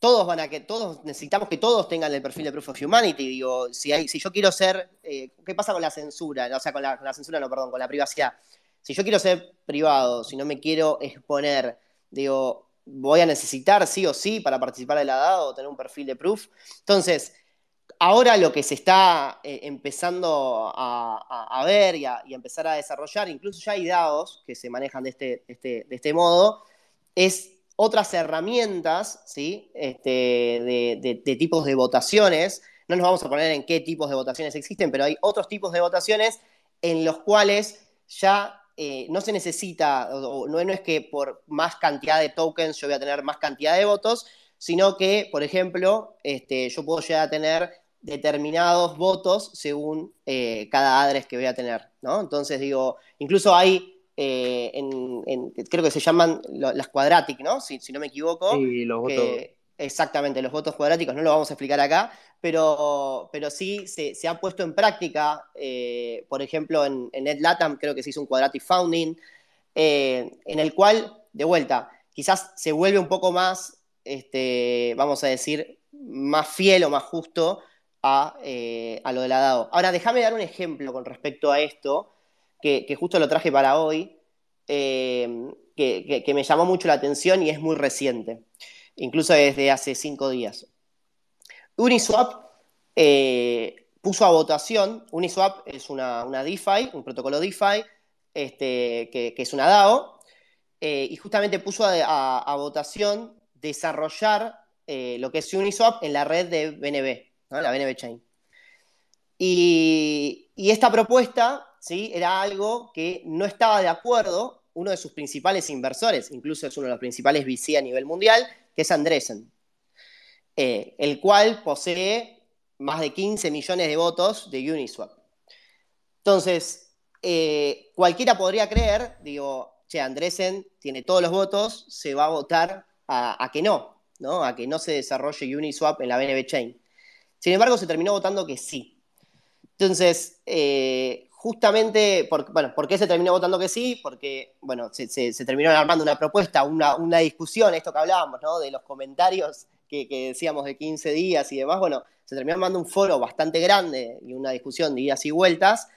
todos van a que, todos necesitamos que todos tengan el perfil de Proof of Humanity. Digo, si yo quiero ser, eh, ¿qué pasa con la censura? O sea, con la, con la censura, no, perdón, con la privacidad. Si yo quiero ser privado, si no me quiero exponer, digo, voy a necesitar sí o sí para participar de la DAO o tener un perfil de proof. Entonces, ahora lo que se está eh, empezando a, ver y a, y empezar a desarrollar, incluso ya hay DAOs que se manejan de este, este, de este modo, es otras herramientas, ¿sí? Este, de tipos de votaciones. No nos vamos a poner en qué tipos de votaciones existen, pero hay otros tipos de votaciones en los cuales ya eh, no se necesita, o, no, no es que por más cantidad de tokens yo voy a tener más cantidad de votos, sino que, por ejemplo, este, yo puedo llegar a tener determinados votos según eh, cada address que voy a tener, ¿no? Entonces digo, incluso hay, eh, en- en- creo que se llaman las quadratic, ¿no? Si, si no me equivoco. Sí, los votos. que- exactamente, los votos cuadráticos no lo vamos a explicar acá, pero, pero sí se, ha puesto en práctica, eh, por ejemplo, en, en NetLatam creo que se hizo un quadratic founding, eh, en el cual, de vuelta, quizás se vuelve un poco más, este, vamos a decir, más fiel o más justo a, eh, a lo de la DAO. Ahora, déjame dar un ejemplo con respecto a esto, que, justo lo traje para hoy, que, que- que me llamó mucho la atención y es muy reciente, incluso desde hace cinco días. Uniswap eh, puso a votación, Uniswap es una, una DeFi, un protocolo DeFi, este, que, es una DAO, eh, y justamente puso a, a- votación desarrollar eh, lo que es Uniswap en la red de BNB, la BNB Chain. Y, y esta propuesta ¿sí? era algo que no estaba de acuerdo uno de sus principales inversores, incluso es uno de los principales VC a nivel mundial, es Andreessen, eh, el cual posee más de 15 millones de votos de Uniswap. Entonces, eh, cualquiera podría creer, digo, che, Andreessen tiene todos los votos, se va a votar a, a que no, ¿no? A que no se desarrolle Uniswap en la BNB Chain. Sin embargo, se terminó votando que sí. Entonces, eh, justamente, por, bueno, ¿por qué se terminó votando que sí? Porque, bueno, se, se- terminó armando una propuesta, una, una discusión, esto que hablábamos, ¿no? De los comentarios que, que decíamos de 15 días y demás, bueno, se terminó armando un foro bastante grande y una discusión de idas y vueltas,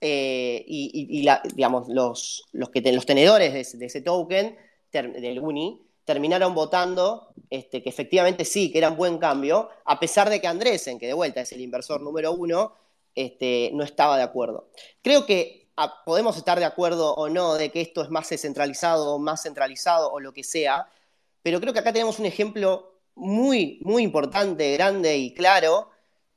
eh, y, la- digamos, los, los, que te- los tenedores de ese, token, del UNI, terminaron votando este, que efectivamente sí, que era un buen cambio, a pesar de que Andresen, que de vuelta es el inversor número uno, este, no estaba de acuerdo. Creo que ah, podemos estar de acuerdo o no de que esto es más descentralizado o más centralizado o lo que sea, pero creo que acá tenemos un ejemplo muy, muy importante, grande y claro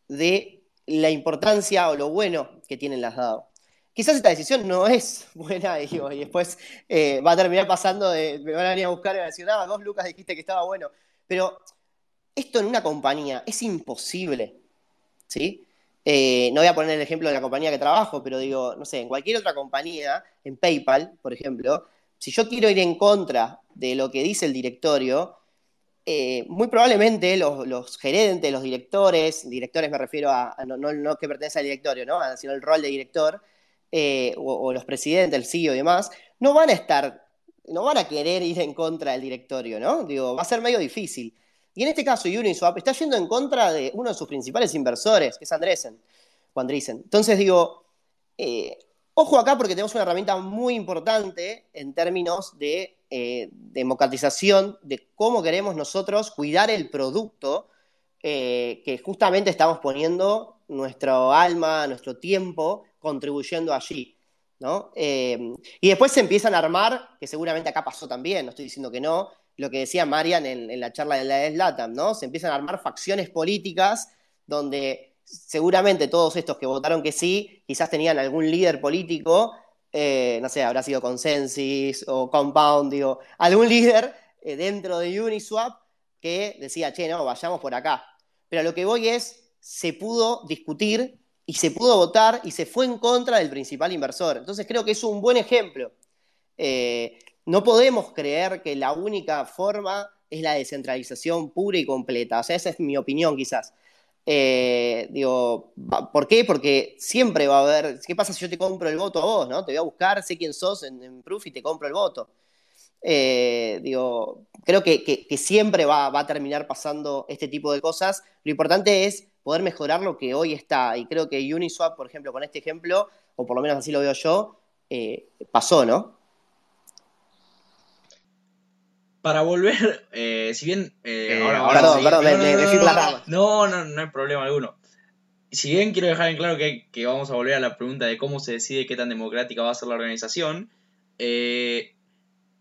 de la importancia o lo bueno que tienen las DAO. Quizás esta decisión no es buena digo, y después eh, va a terminar pasando de, me van a venir a buscar y van a ah, vos Lucas dijiste que estaba bueno, pero esto en una compañía es imposible, ¿sí? Eh, no voy a poner el ejemplo de la compañía que trabajo, pero digo, no sé, en cualquier otra compañía, en PayPal, por ejemplo, si yo quiero ir en contra de lo que dice el directorio, eh, muy probablemente los, gerentes, los directores, directores me refiero a, no, no, que pertenece al directorio, ¿no? sino el rol de director, eh, o, o los presidentes, el CEO y demás, no van a estar, no van a querer ir en contra del directorio, ¿no? Digo, va a ser medio difícil. Y en este caso, Uniswap está yendo en contra de uno de sus principales inversores, que es Andresen, o Andreessen. Entonces digo, eh, ojo acá porque tenemos una herramienta muy importante en términos de eh, democratización, de cómo queremos nosotros cuidar el producto eh, que justamente estamos poniendo nuestro alma, nuestro tiempo, contribuyendo allí. ¿no? Y después se empiezan a armar, que seguramente acá pasó también, no estoy diciendo que no, lo que decía Marian en, la charla de la Latam, ¿no? Se empiezan a armar facciones políticas donde seguramente todos estos que votaron que sí, quizás tenían algún líder político eh, no sé, habrá sido Consensus o Compound, digo, algún líder eh, dentro de Uniswap que decía, che, no, vayamos por acá. Pero lo que voy es, se pudo discutir y se pudo votar y se fue en contra del principal inversor. Entonces creo que es un buen ejemplo. Eh, no podemos creer que la única forma es la descentralización pura y completa. O sea, esa es mi opinión quizás. Eh, digo, ¿por qué? Porque siempre va a haber, ¿qué pasa si yo te compro el voto a vos? ¿no? Te voy a buscar, sé quién sos en, Proof y te compro el voto. Eh, digo, creo que, siempre va, a terminar pasando este tipo de cosas. Lo importante es poder mejorar lo que hoy está. Y creo que Uniswap, por ejemplo, con este ejemplo, o por lo menos así lo veo yo, eh, pasó, ¿no? Para volver, eh, si bien... Eh, ahora, perdón, perdón, me, me, la No, no, no hay problema alguno. Si bien quiero dejar en claro que, que, vamos a volver a la pregunta de cómo se decide qué tan democrática va a ser la organización, eh,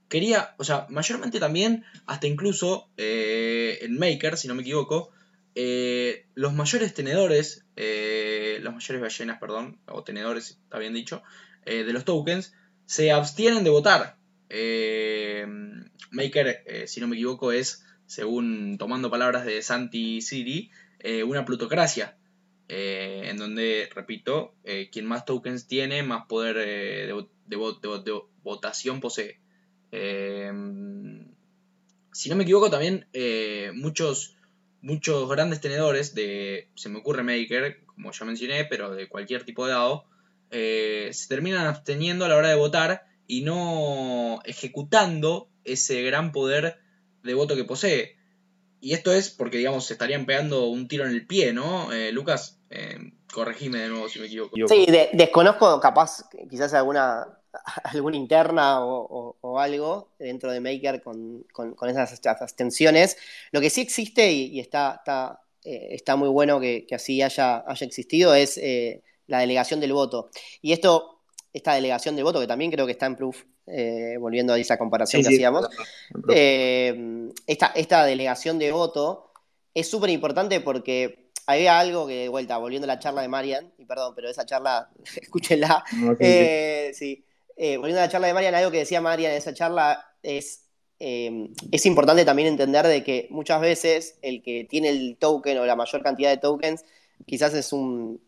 quería, o sea, mayormente también, hasta incluso en Maker, si no me equivoco, los mayores tenedores, los mayores ballenas, perdón, o tenedores, está bien dicho, de los tokens, se abstienen de votar. Eh, Maker, eh, si no me equivoco, es, según tomando palabras de Santi City, eh, una plutocracia. en donde, repito, quien más tokens tiene, más poder de, votación posee. si no me equivoco, también muchos, muchos grandes tenedores de, se me ocurre Maker, como ya mencioné, pero de cualquier tipo de dado, se terminan absteniendo a la hora de votar y no ejecutando ese gran poder de voto que posee. Y esto es porque, digamos, se estarían pegando un tiro en el pie, ¿no? Eh, Lucas, eh, corregime de nuevo si me equivoco. Sí, desconozco capaz, quizás alguna, alguna interna o, algo dentro de Maker con, esas, abstenciones. Lo que sí existe y, está, está, eh, está, muy bueno que, así haya, haya existido es eh, la delegación del voto. Y esto esta delegación de voto, que también creo que está en proof, eh, volviendo a esa comparación que hacíamos, eh, esta, delegación de voto es súper importante porque había algo que, de vuelta, volviendo a la charla de Marian, y perdón, pero esa charla, escúchenla, eh, sí, volviendo a la charla de Marian, algo que decía Marian en esa charla es, es importante también entender de que muchas veces el que tiene el token o la mayor cantidad de tokens quizás es un,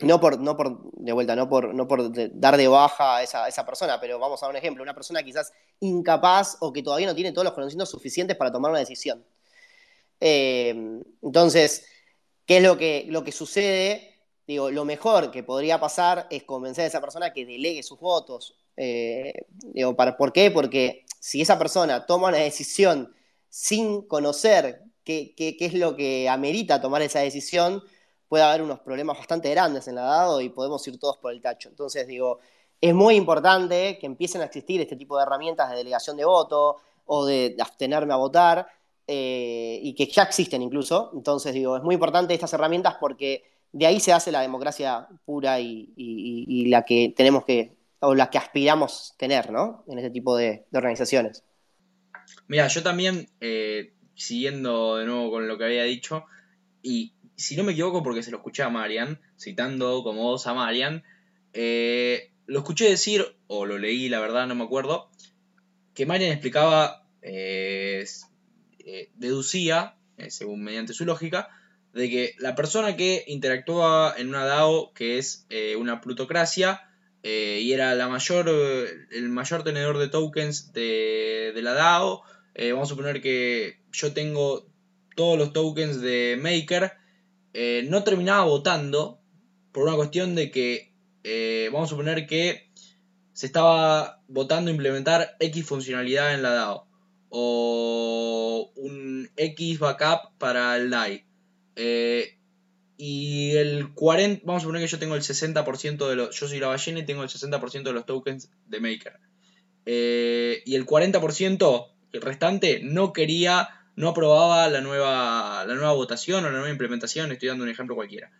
no por, no por, de vuelta, no por, no por dar de baja a esa, esa, persona, pero vamos a dar un ejemplo, una persona quizás incapaz o que todavía no tiene todos los conocimientos suficientes para tomar una decisión. Eh, entonces, ¿qué es lo que, lo que sucede? Digo, lo mejor que podría pasar es convencer a esa persona que delegue sus votos. Eh, digo, para, ¿Por qué? Porque si esa persona toma una decisión sin conocer qué, qué, qué es lo que amerita tomar esa decisión, puede haber unos problemas bastante grandes en la dado y podemos ir todos por el tacho. Entonces, digo, es muy importante que empiecen a existir este tipo de herramientas de delegación de voto o de, abstenerme a votar eh, y que ya existen incluso. Entonces, digo, es muy importante estas herramientas porque de ahí se hace la democracia pura y, la que tenemos que, o la que aspiramos tener, ¿no? En este tipo de, organizaciones. Mira, yo también, eh, siguiendo de nuevo con lo que había dicho, y si no me equivoco porque se lo escuché a Marian, citando como voz a Marian, eh, lo escuché decir, o lo leí, la verdad no me acuerdo, que Marian explicaba, eh, eh, deducía, según mediante su lógica, de que la persona que interactúa en una DAO que es una plutocracia y era la mayor, el mayor tenedor de tokens de, de la DAO, vamos a suponer que yo tengo todos los tokens de Maker, eh, no terminaba votando por una cuestión de que, eh, vamos a suponer que se estaba votando implementar X funcionalidad en la DAO o un X backup para el DAI. Eh, y el 40, vamos a suponer que yo tengo el 60% de los, yo soy la ballena y tengo el 60% de los tokens de Maker. y el 40%, el restante, no quería no aprobaba la nueva, la nueva votación o la nueva implementación, estoy dando un ejemplo cualquiera.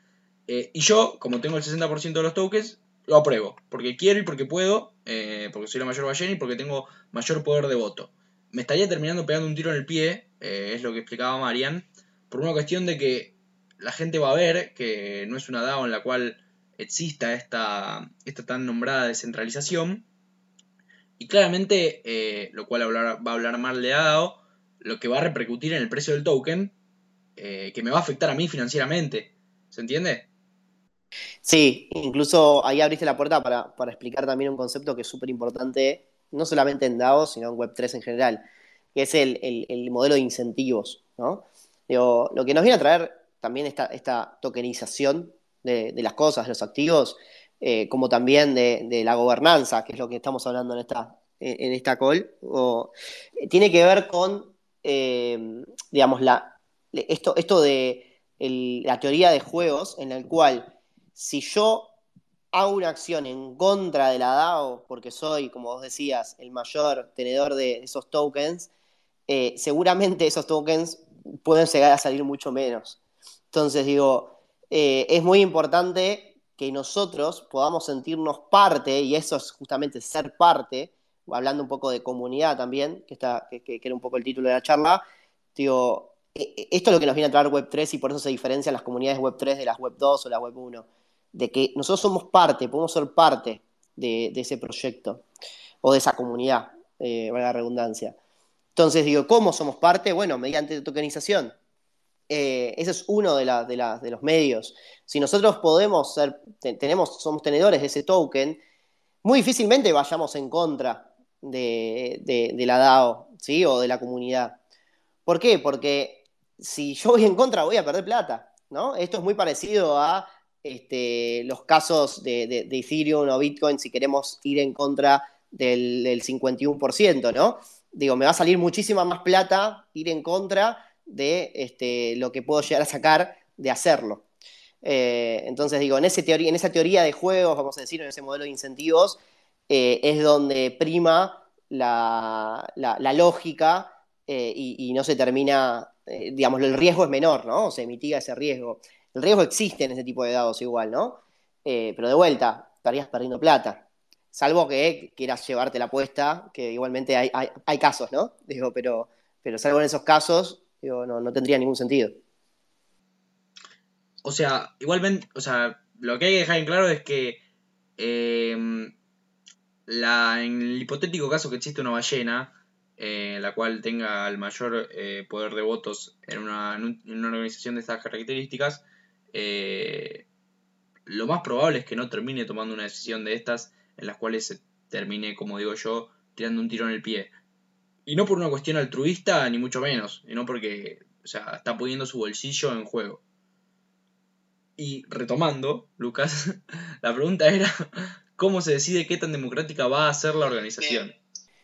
Eh, y yo, como tengo el 60% de los tokens, lo apruebo, porque quiero y porque puedo, eh, porque soy la mayor ballena y porque tengo mayor poder de voto. Me estaría terminando pegando un tiro en el pie, eh, es lo que explicaba Marian, por una cuestión de que la gente va a ver que no es una DAO en la cual exista esta, esta tan nombrada descentralización. Y claramente, lo cual va a hablar mal de DAO, lo que va a repercutir en el precio del token, eh, que me va a afectar a mí financieramente. ¿Se entiende? Sí, incluso ahí abriste la puerta para, explicar también un concepto que es súper importante, no solamente en DAO, sino en Web3 en general, que es el, modelo de incentivos. ¿no? lo que nos viene a traer también esta, esta tokenización de, las cosas, de los activos, eh, como también de, la gobernanza, que es lo que estamos hablando en esta, en esta call, tiene que ver con, eh, digamos, la, esto, esto de la teoría de juegos en el cual si yo hago una acción en contra de la DAO, porque soy, como vos decías, el mayor tenedor de esos tokens, eh, seguramente esos tokens pueden llegar a salir mucho menos. Entonces digo, eh, es muy importante que nosotros podamos sentirnos parte, y eso es justamente ser parte, hablando un poco de comunidad también, que, está, que, era un poco el título de la charla, digo, e, e, esto es lo que nos viene a traer Web3 y por eso se diferencian las comunidades Web3 de las Web2 o la Web1, de que nosotros somos parte, podemos ser parte de, ese proyecto o de esa comunidad, eh, la redundancia. Entonces digo, ¿cómo somos parte? Bueno, mediante tokenización. Eh, ese es uno de, de, los medios. Si nosotros podemos ser, tenemos, somos tenedores de ese token, muy difícilmente vayamos en contra de, la DAO, ¿sí? O de la comunidad. ¿Por qué? Porque si yo voy en contra voy a perder plata, ¿no? Esto es muy parecido a este, los casos de, Ethereum o Bitcoin si queremos ir en contra del, del 51%, ¿no? Digo, me va a salir muchísima más plata ir en contra de este, lo que puedo llegar a sacar de hacerlo. Eh, entonces digo, en, ese en esa teoría de juegos, vamos a decir, en ese modelo de incentivos, eh, es donde prima la, lógica eh, y, no se termina, digamos, el riesgo es menor, ¿no? Se mitiga ese riesgo. El riesgo existe en ese tipo de dados igual, ¿no? pero de vuelta, estarías perdiendo plata. Salvo que quieras llevarte la apuesta, que igualmente hay, hay casos, ¿no? Digo, pero, pero salvo en esos casos, no, tendría ningún sentido. O sea, igualmente, o sea, lo que hay que dejar en claro es que la, en el hipotético caso que existe una ballena, eh, la cual tenga el mayor eh, poder de votos en una, organización de estas características, eh, lo más probable es que no termine tomando una decisión de estas en las cuales se termine, como digo yo, tirando un tiro en el pie. Y no por una cuestión altruista, ni mucho menos, sino porque, o sea, está poniendo su bolsillo en juego. Y retomando, Lucas, la pregunta era, ¿cómo se decide qué tan democrática va a ser la organización?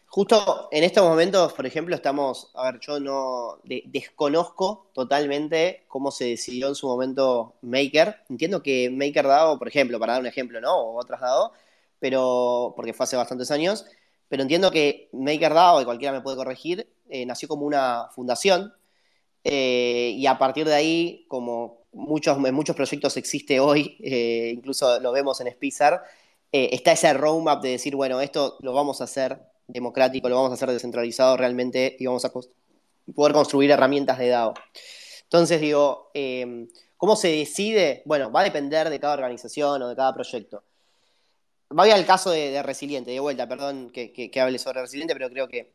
Justo en estos momentos, por ejemplo, estamos, a ver, yo no desconozco totalmente cómo se decidió en su momento Maker. Entiendo que Maker dado, por ejemplo, para dar un ejemplo, ¿no? O otras dado, pero porque fue hace bastantes años, pero entiendo que MakerDAO, y cualquiera me puede corregir, eh, nació como una fundación eh, y a partir de ahí, como muchos, en muchos proyectos existe hoy, eh, incluso lo vemos en Spizar, está ese roadmap de decir, bueno, esto lo vamos a hacer democrático, lo vamos a hacer descentralizado realmente y vamos a poder construir herramientas de DAO. Entonces digo, ¿cómo se decide? Bueno, va a depender de cada organización o de cada proyecto. Voy al caso de, Resiliente, de vuelta, perdón que, hable sobre Resiliente, pero creo que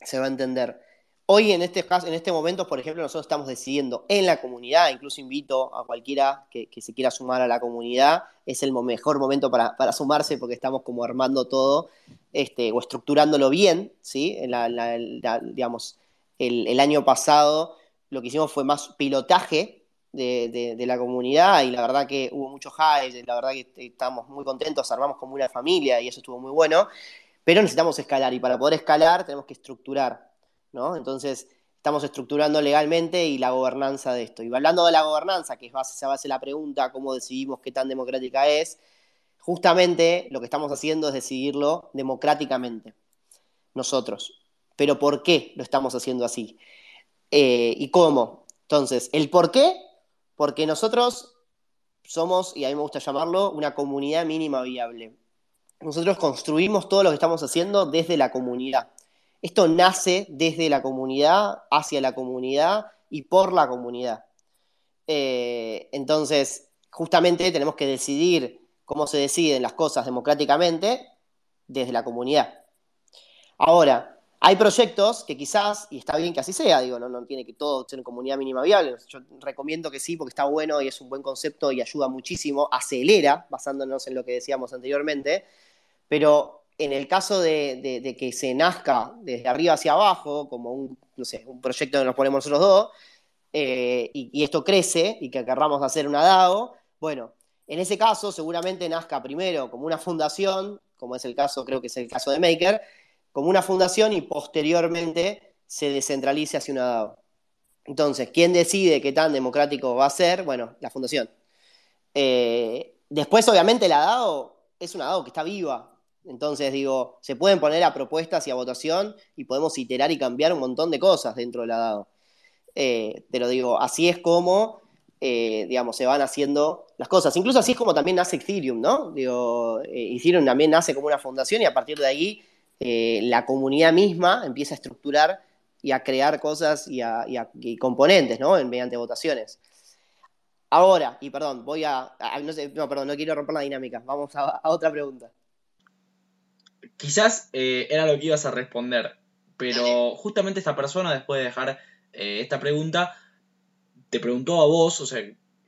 se va a entender. Hoy en este caso, en este momento, por ejemplo, nosotros estamos decidiendo en la comunidad, incluso invito a cualquiera que, se quiera sumar a la comunidad, es el mejor momento para, sumarse porque estamos como armando todo este, o estructurándolo bien, ¿sí? el año pasado lo que hicimos fue más pilotaje de, la comunidad y la verdad que hubo mucho hype, la verdad que estamos muy contentos, armamos como una familia y eso estuvo muy bueno, pero necesitamos escalar y para poder escalar tenemos que estructurar, ¿no? Entonces estamos estructurando legalmente y la gobernanza de esto. Y hablando de la gobernanza, que es base, se base la pregunta, cómo decidimos qué tan democrática es, justamente lo que estamos haciendo es decidirlo democráticamente, nosotros. Pero ¿por qué lo estamos haciendo así? Eh, ¿Y cómo? Entonces, el por qué porque nosotros somos, y a mí me gusta llamarlo, una comunidad mínima viable. Nosotros construimos todo lo que estamos haciendo desde la comunidad. Esto nace desde la comunidad, hacia la comunidad y por la comunidad. Eh, entonces, justamente tenemos que decidir cómo se deciden las cosas democráticamente desde la comunidad. Ahora, hay proyectos que quizás, y está bien que así sea, digo, no, no tiene que todo ser en comunidad mínima viable. Yo recomiendo que sí, porque está bueno y es un buen concepto y ayuda muchísimo, acelera, basándonos en lo que decíamos anteriormente, pero en el caso de, que se nazca desde arriba hacia abajo, como un, proyecto que nos ponemos nosotros dos, eh, y, esto crece y que querramos hacer una DAO, bueno, en ese caso seguramente nazca primero como una fundación, como es el caso, creo que es el caso de Maker, como una fundación y posteriormente se descentralice hacia una DAO. Entonces, ¿quién decide qué tan democrático va a ser? Bueno, la fundación. Eh, después, obviamente, la DAO es una DAO que está viva, entonces, digo, se pueden poner a propuestas y a votación y podemos iterar y cambiar un montón de cosas dentro de la DAO. Eh, pero digo, así es como, eh, digamos, se van haciendo las cosas. Incluso así es como también nace Ethereum, ¿no? Digo, eh, Ethereum también nace como una fundación y a partir de ahí la comunidad misma empieza a estructurar y a crear cosas y, a, componentes, ¿no? mediante votaciones. Ahora, y perdón, voy a, no, perdón, no quiero romper la dinámica. Vamos a otra pregunta quizás eh, era lo que ibas a responder, pero justamente esta persona, después de dejar eh, esta pregunta, te preguntó a vos, o sea,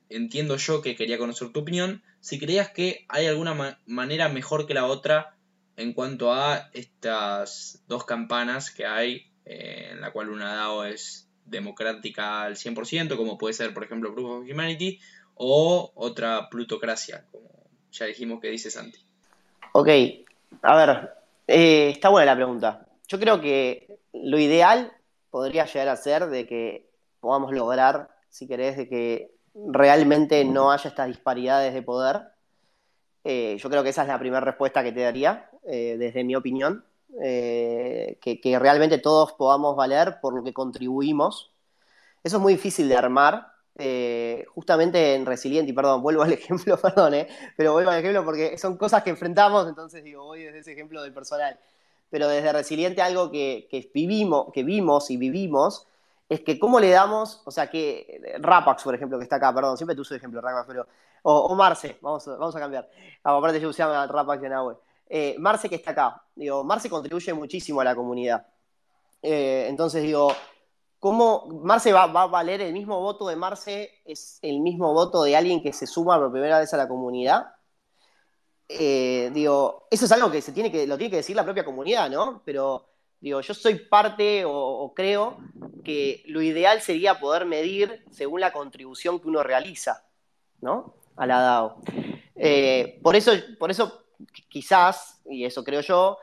entiendo yo que quería conocer tu opinión, si creías que hay alguna manera mejor que la otra en cuanto a estas dos campanas que hay, eh, en la cual una DAO es democrática al 100%, como puede ser, por ejemplo, Proof of Humanity, o otra plutocracia, como ya dijimos que dice Santi. Ok, a ver, eh, está buena la pregunta. Yo creo que lo ideal podría llegar a ser de que podamos lograr, si querés, de que realmente no haya estas disparidades de poder. Eh, yo creo que esa es la primera respuesta que te daría, eh, desde mi opinión. que, que, realmente todos podamos valer por lo que contribuimos. Eso es muy difícil de armar, eh, justamente en Resiliente, y perdón, vuelvo al ejemplo, perdón, eh, pero vuelvo al ejemplo porque son cosas que enfrentamos, entonces digo, voy desde ese ejemplo del personal. Pero desde Resiliente algo que, vivimos, que vimos y vivimos es que cómo le damos, o sea, que Rapax, por ejemplo, que está acá, perdón, siempre te uso ejemplo, Rapax, pero, o, Marce, vamos, vamos a cambiar. Ah, aparte yo usaba Rapax de Nahue. Eh, Marce que está acá, digo, Marce contribuye muchísimo a la comunidad. entonces digo, ¿Cómo Marce va, a valer el mismo voto de Marce? ¿Es el mismo voto de alguien que se suma por primera vez a la comunidad? Eh, digo, eso es algo que se tiene que, lo tiene que decir la propia comunidad, ¿no? Pero digo, yo soy parte o, creo que lo ideal sería poder medir según la contribución que uno realiza, ¿no? A la DAO. Eh, por eso, por eso quizás, y eso creo yo,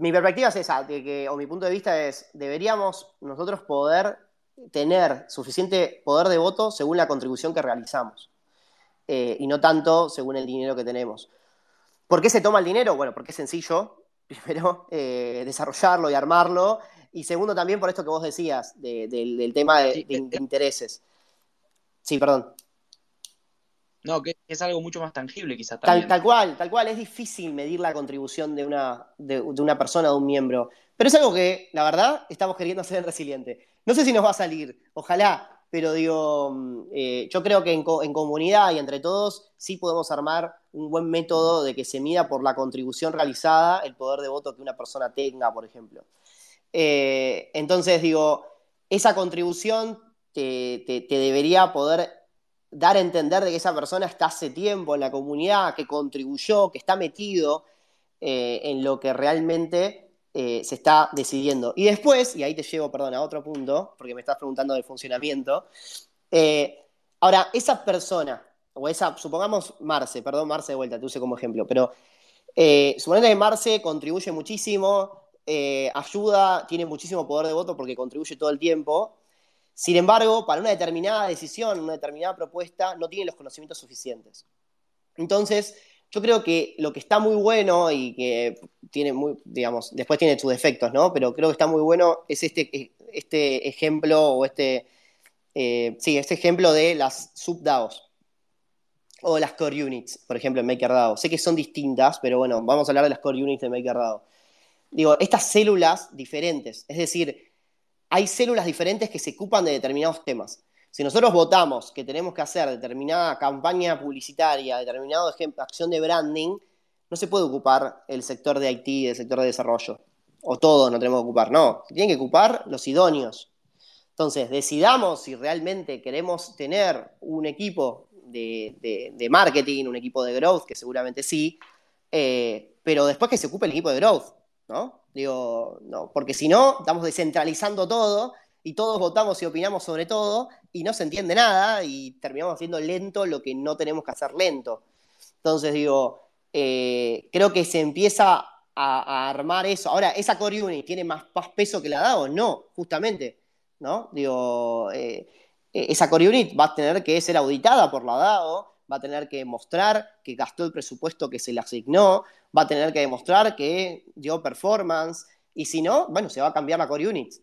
mi perspectiva es esa, que, o mi punto de vista es, deberíamos nosotros poder tener suficiente poder de voto según la contribución que realizamos, eh, y no tanto según el dinero que tenemos. ¿Por qué se toma el dinero? Bueno, porque es sencillo, primero, eh, desarrollarlo y armarlo, y segundo también por esto que vos decías, del tema de, de intereses. Sí, perdón. No, que es algo mucho más tangible quizás también. Tal, cual, tal cual. Es difícil medir la contribución de una, de, una persona, de un miembro. Pero es algo que, la verdad, estamos queriendo hacer en Resiliente. No sé si nos va a salir, ojalá, pero digo, mm, eh, yo creo que en, comunidad y entre todos sí podemos armar un buen método de que se mida por la contribución realizada el poder de voto que una persona tenga, por ejemplo. Eh, entonces, digo, esa contribución te, te debería poder dar a entender de que esa persona está hace tiempo en la comunidad, que contribuyó, que está metido eh, en lo que realmente eh, se está decidiendo. Y después, y ahí te llevo, perdón, a otro punto, porque me estás preguntando del funcionamiento. Eh, ahora, esa persona, o esa, supongamos Marce, perdón, Marce de vuelta, te use como ejemplo, pero suponete que Marce contribuye muchísimo, ayuda, tiene muchísimo poder de voto porque contribuye todo el tiempo, sin embargo, para una determinada decisión, una determinada propuesta, no tiene los conocimientos suficientes. Entonces, yo creo que lo que está muy bueno y que tiene muy, digamos, después tiene sus defectos, ¿no? Pero creo que está muy bueno es este, este ejemplo o este, eh, sí, este ejemplo de las subDAOs o las core units, por ejemplo, en MakerDAO. Sé que son distintas, pero bueno, vamos a hablar de las core units de MakerDAO. Digo, estas células diferentes, es decir, hay células diferentes que se ocupan de determinados temas. Si nosotros votamos que tenemos que hacer determinada campaña publicitaria, determinada acción de branding, no se puede ocupar el sector de IT, el sector de desarrollo. O todos no tenemos que ocupar, no. Tienen que ocupar los idóneos. Entonces, decidamos si realmente queremos tener un equipo de, marketing, un equipo de growth, que seguramente sí, eh, pero después que se ocupe el equipo de growth, ¿no? Digo, no, porque si no, estamos descentralizando todo y todos votamos y opinamos sobre todo y no se entiende nada y terminamos haciendo lento lo que no tenemos que hacer lento. Entonces digo, eh, creo que se empieza a, armar eso. Ahora, ¿esa core unit tiene más, peso que la DAO? No, justamente, ¿no? Digo, eh, esa core unit va a tener que ser auditada por la DAO, va a tener que mostrar que gastó el presupuesto que se le asignó, va a tener que demostrar que dio performance, y si no, bueno, se va a cambiar la core unit,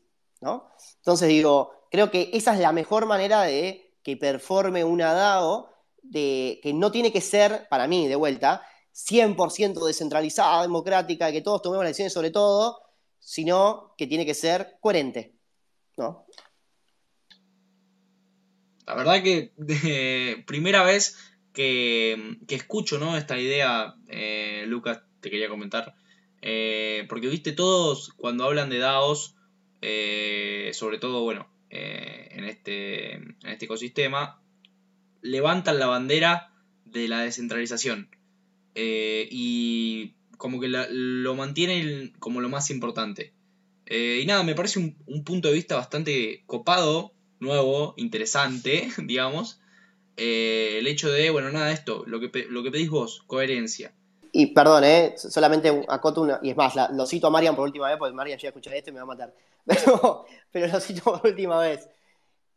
¿no? Entonces digo, creo que esa es la mejor manera de que performe una DAO, de, que no tiene que ser, para mí, de vuelta, 100% descentralizada, democrática, que todos tomemos las decisiones sobre todo, sino que tiene que ser coherente, ¿no? La verdad que primera vez que, escucho ¿no? esta idea, eh, Lucas, te quería comentar, eh, porque viste todos cuando hablan de DAOs, eh, sobre todo, bueno, en, este, en este ecosistema, levantan la bandera de la descentralización y como que lo mantienen como lo más importante. y nada, me parece un, un punto de vista bastante copado, nuevo, interesante, digamos, eh, el hecho de, bueno, nada, esto, lo que, lo que pedís vos, coherencia. Y perdón, ¿eh? solamente acoto una, y es más, lo cito a Marian por última vez, porque Marian ya escuchar esto y me va a matar, pero, lo cito por última vez.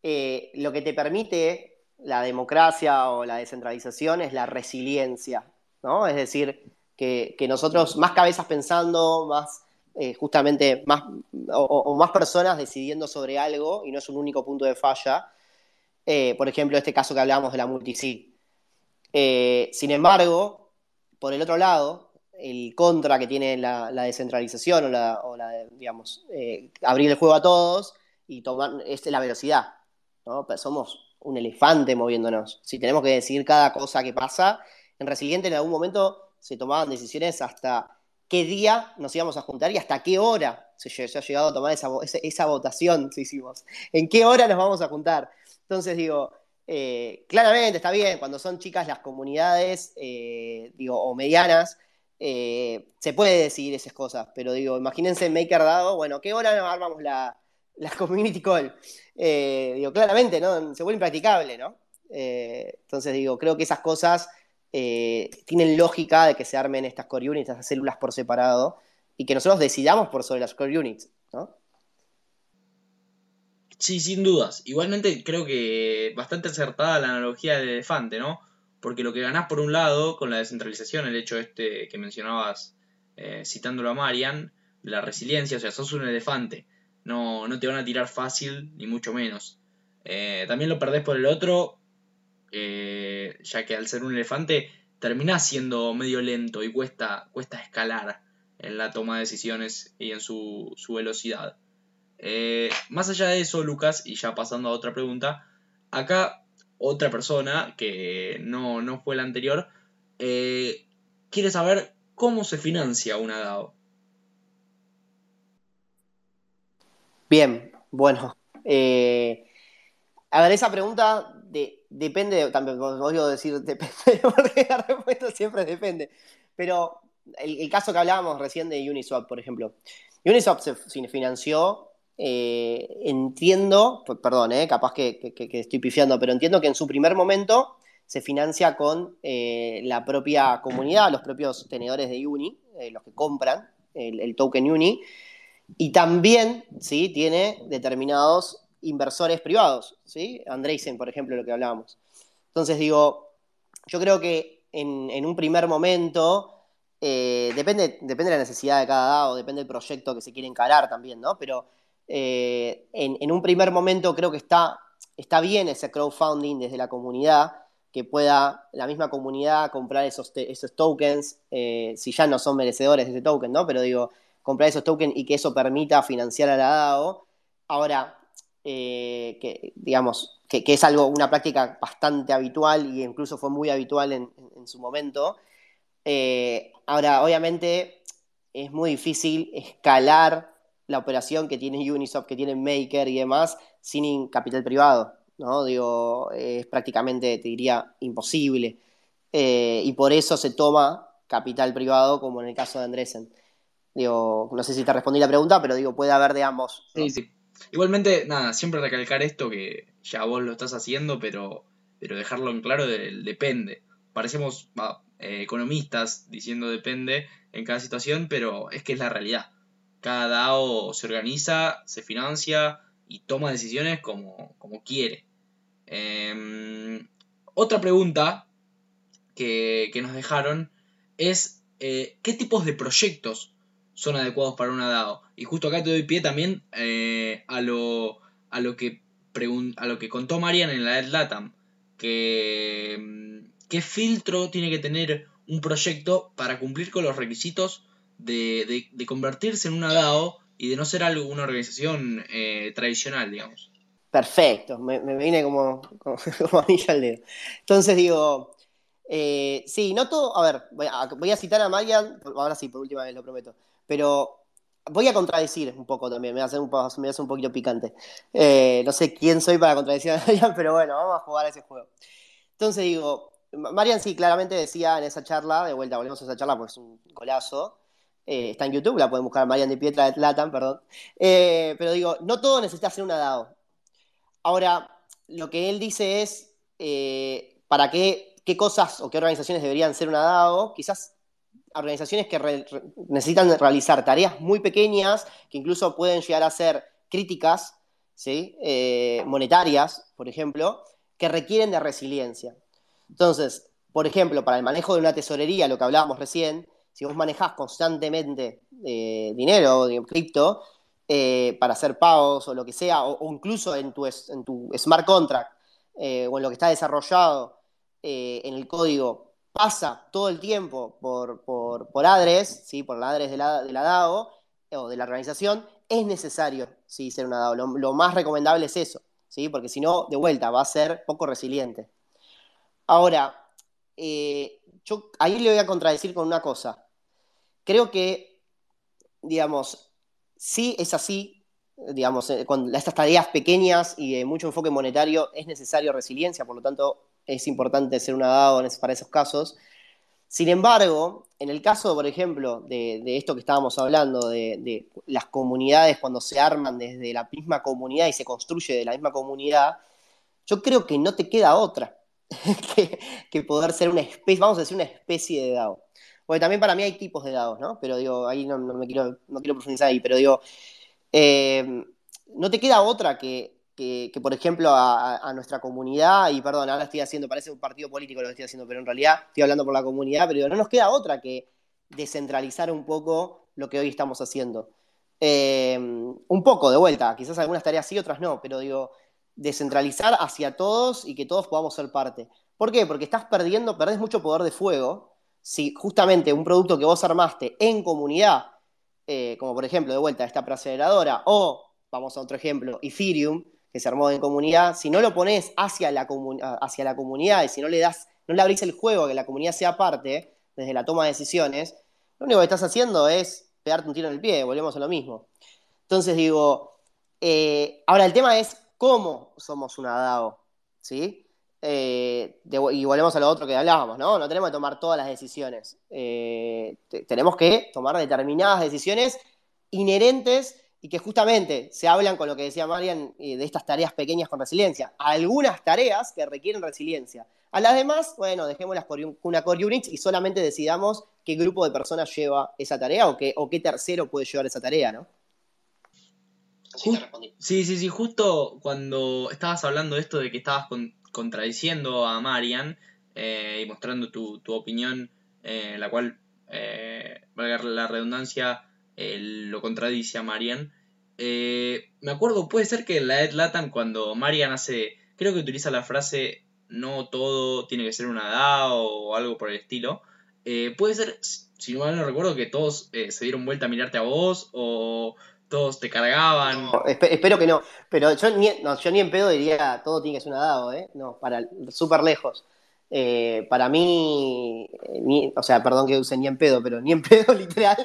Eh, lo que te permite la democracia o la descentralización es la resiliencia, ¿no? Es decir, que, nosotros, más cabezas pensando, más eh, justamente, más, o, más personas decidiendo sobre algo, y no es un único punto de falla, eh, por ejemplo, este caso que hablábamos de la multisig. Eh, sin embargo, por el otro lado, el contra que tiene la, descentralización o la, digamos, eh, abrir el juego a todos y tomar es la velocidad. somos un elefante moviéndonos. Si tenemos que decidir cada cosa que pasa, en Resiliente en algún momento se tomaban decisiones hasta qué día nos íbamos a juntar y hasta qué hora se, ha llegado a tomar esa, esa, votación, hicimos. ¿En qué hora nos vamos a juntar? Entonces digo, eh, claramente está bien, cuando son chicas las comunidades, eh, digo, o medianas, eh, se puede decidir esas cosas, pero digo, imagínense en Maker dado, bueno, ¿qué hora nos armamos la, community call? digo, claramente, ¿no? Se vuelve impracticable, ¿no? entonces digo, creo que esas cosas tienen lógica de que se armen estas core units, estas células por separado, y que nosotros decidamos por sobre las core units, ¿no? Sí, sin dudas. Igualmente creo que bastante acertada la analogía del elefante, ¿no? Porque lo que ganás por un lado con la descentralización, el hecho este que mencionabas eh, citándolo a Marian, la resiliencia, o sea, sos un elefante, no, no te van a tirar fácil, ni mucho menos. Eh, también lo perdés por el otro, eh, ya que al ser un elefante terminás siendo medio lento y cuesta, cuesta escalar en la toma de decisiones y en su, su velocidad. Eh, más allá de eso, Lucas, y ya pasando a otra pregunta, acá otra persona que no, fue la anterior, eh, quiere saber cómo se financia una DAO. Bien, bueno. Eh, a ver, esa pregunta depende, también odio decir depende, porque la respuesta siempre depende. Pero el, el, caso que hablábamos recién de Uniswap, por ejemplo. Uniswap se financió eh, entiendo, perdón, eh, capaz que, estoy pifiando, pero entiendo que en su primer momento se financia con eh, la propia comunidad, los propios tenedores de Uni, los que compran el, token Uni, y también ¿sí? tiene determinados inversores privados, ¿sí? Andreessen, por ejemplo, lo que hablábamos. Entonces digo, yo creo que en, un primer momento, depende, depende de la necesidad de cada DAO, depende del proyecto que se quiere encarar también, ¿no? Pero eh, en, un primer momento creo que está, está bien ese crowdfunding desde la comunidad, que pueda la misma comunidad comprar esos, esos tokens, eh, si ya no son merecedores de ese token, ¿no? Pero digo, comprar esos tokens y que eso permita financiar a la DAO. Ahora, eh, que, digamos, que, es algo, una práctica bastante habitual y incluso fue muy habitual en, su momento. Ahora, obviamente, es muy difícil escalar la operación que tiene Uniswap, que tiene Maker y demás, sin capital privado, ¿no? Digo, es prácticamente, te diría, imposible. Eh, y por eso se toma capital privado, como en el caso de Andresen. Digo, no sé si te respondí la pregunta, pero digo, puede haber de ambos. Sí, sí. Igualmente, nada, siempre recalcar esto que ya vos lo estás haciendo, pero, pero dejarlo en claro depende. Parecemos eh, economistas diciendo depende en cada situación, pero es que es la realidad. Cada DAO se organiza, se financia y toma decisiones como, como quiere. Em, otra pregunta que, nos dejaron es eh, qué tipos de proyectos son adecuados para una DAO. Y justo acá te doy pie también eh, a, lo, a, lo que a lo que contó Marian en la Ed Latam, que mm, qué filtro tiene que tener un proyecto para cumplir con los requisitos de, convertirse en una DAO y de no ser algo, una organización eh, tradicional, digamos. Perfecto, me, me viene como, como, anillo al dedo. Entonces digo, eh, sí, no todo, a ver, voy a, citar a Marian, ahora sí, por última vez lo prometo. Pero voy a contradecir un poco también, me hacer un, me un poquito picante. Eh, no sé quién soy para contradecir a Marian, pero bueno, vamos a jugar a ese juego. Entonces digo, Marian sí, claramente decía en esa charla, de vuelta, volvemos a esa charla porque es un golazo. Eh, está en YouTube, la pueden buscar Marian de Pietra de Latam, perdón. Eh, pero digo, no todo necesita ser una DAO. Ahora, lo que él dice es, ¿para qué, qué cosas o qué organizaciones deberían ser una DAO? Quizás organizaciones que necesitan realizar tareas muy pequeñas, que incluso pueden llegar a ser críticas, ¿sí? Eh, monetarias, por ejemplo, que requieren de resiliencia. Entonces, por ejemplo, para el manejo de una tesorería, lo que hablábamos recién, si vos manejás constantemente eh, dinero, cripto, eh, para hacer pagos o lo que sea, o, incluso en tu, en tu, smart contract o en lo que está desarrollado en el código pasa todo el tiempo por, por, por adres, ¿sí? por la adres de la, de la DAO o de la organización, es necesario ¿sí? ser una DAO. Lo, más recomendable es eso, ¿sí? porque si no, de vuelta, va a ser poco resiliente. Ahora, eh, yo ahí le voy a contradecir con una cosa. Creo que, digamos, sí es así, digamos, eh, con estas tareas pequeñas y de mucho enfoque monetario es necesario resiliencia, por lo tanto, es importante ser una DAO para esos casos. Sin embargo, en el caso, por ejemplo, de, esto que estábamos hablando, de, las comunidades cuando se arman desde la misma comunidad y se construye de la misma comunidad, yo creo que no te queda otra que, poder ser una especie, vamos a decir, una especie de DAO. Porque también para mí hay tipos de DAOs, ¿no? Pero digo, ahí no, me quiero, no quiero profundizar ahí, pero digo, eh, no te queda otra que que, por ejemplo, a, nuestra comunidad, y perdón, ahora estoy haciendo, parece un partido político lo que estoy haciendo, pero en realidad estoy hablando por la comunidad, pero no nos queda otra que descentralizar un poco lo que hoy estamos haciendo. Eh, un poco de vuelta, quizás algunas tareas sí, otras no, pero digo, descentralizar hacia todos y que todos podamos ser parte. ¿Por qué? Porque estás perdiendo, perdés mucho poder de fuego si justamente un producto que vos armaste en comunidad, eh, como por ejemplo, de vuelta, esta aceleradora, o, vamos a otro ejemplo, Ethereum, que se armó en comunidad, si no lo pones hacia la, hacia la comunidad y si no le das, no le abrís el juego a que la comunidad sea parte desde la toma de decisiones, lo único que estás haciendo es pegarte un tiro en el pie, volvemos a lo mismo. Entonces digo, eh, ahora el tema es cómo somos una DAO, ¿sí? Eh, y volvemos a lo otro que hablábamos, ¿no? No tenemos que tomar todas las decisiones. Eh, tenemos que tomar determinadas decisiones inherentes y que justamente se hablan con lo que decía Marian eh, de estas tareas pequeñas con resiliencia. Algunas tareas que requieren resiliencia. A las demás, bueno, dejémoslas por una core unit y solamente decidamos qué grupo de personas lleva esa tarea o qué, o qué tercero puede llevar esa tarea, ¿no? Sí, sí, sí, justo cuando estabas hablando de esto de que estabas contradiciendo a Marian eh, y mostrando tu, opinión, eh, la cual, valga la redundancia, lo contradice a Marian. Eh, me acuerdo, puede ser que en la Ed Latam cuando Marian hace, creo que utiliza la frase no todo tiene que ser una DAO o algo por el estilo. Eh, puede ser, si no mal no recuerdo, que todos eh, se dieron vuelta a mirarte a vos o todos te cargaban. espero que no. Pero yo ni, yo ni en pedo diría todo tiene que ser un dado, ¿eh? No, para súper lejos. Eh, para mí, ni, o sea, perdón que use ni en pedo, pero ni en pedo literal,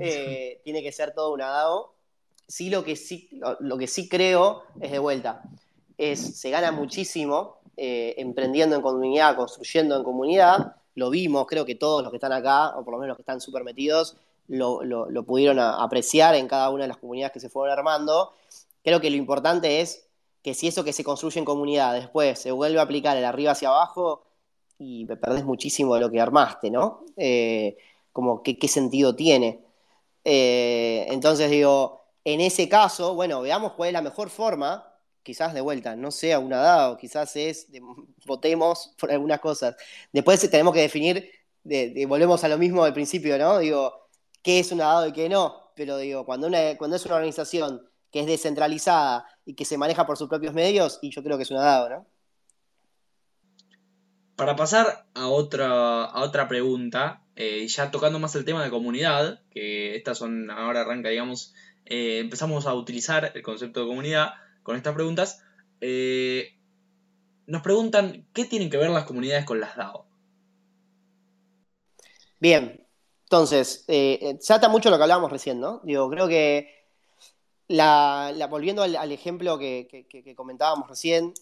eh, tiene que ser todo un dado. Sí, lo que sí, lo, que sí creo es de vuelta. Es, se gana muchísimo eh, emprendiendo en comunidad, construyendo en comunidad. Lo vimos, creo que todos los que están acá, o por lo menos los que están súper metidos, lo, pudieron apreciar en cada una de las comunidades que se fueron armando. Creo que lo importante es que si eso que se construye en comunidad después se vuelve a aplicar el arriba hacia abajo y perdés muchísimo de lo que armaste, ¿no? Eh, como qué, sentido tiene. Eh, entonces digo, en ese caso, bueno, veamos cuál es la mejor forma, quizás de vuelta, no sea una dado, quizás es, votemos por algunas cosas. Después tenemos que definir, volvemos a lo mismo del principio, ¿no? Digo, qué es una dado y qué no, pero digo, cuando, una, cuando es una organización que es descentralizada y que se maneja por sus propios medios, y yo creo que es una dado, ¿no? Para pasar a otra, a otra pregunta, eh, ya tocando más el tema de comunidad, que estas son, ahora arranca, digamos, eh, empezamos a utilizar el concepto de comunidad con estas preguntas. Eh, nos preguntan, ¿qué tienen que ver las comunidades con las DAO? Bien, entonces, eh, eh, se ata mucho lo que hablábamos recién, ¿no? Digo, creo que volviendo al, ejemplo que, comentábamos recién,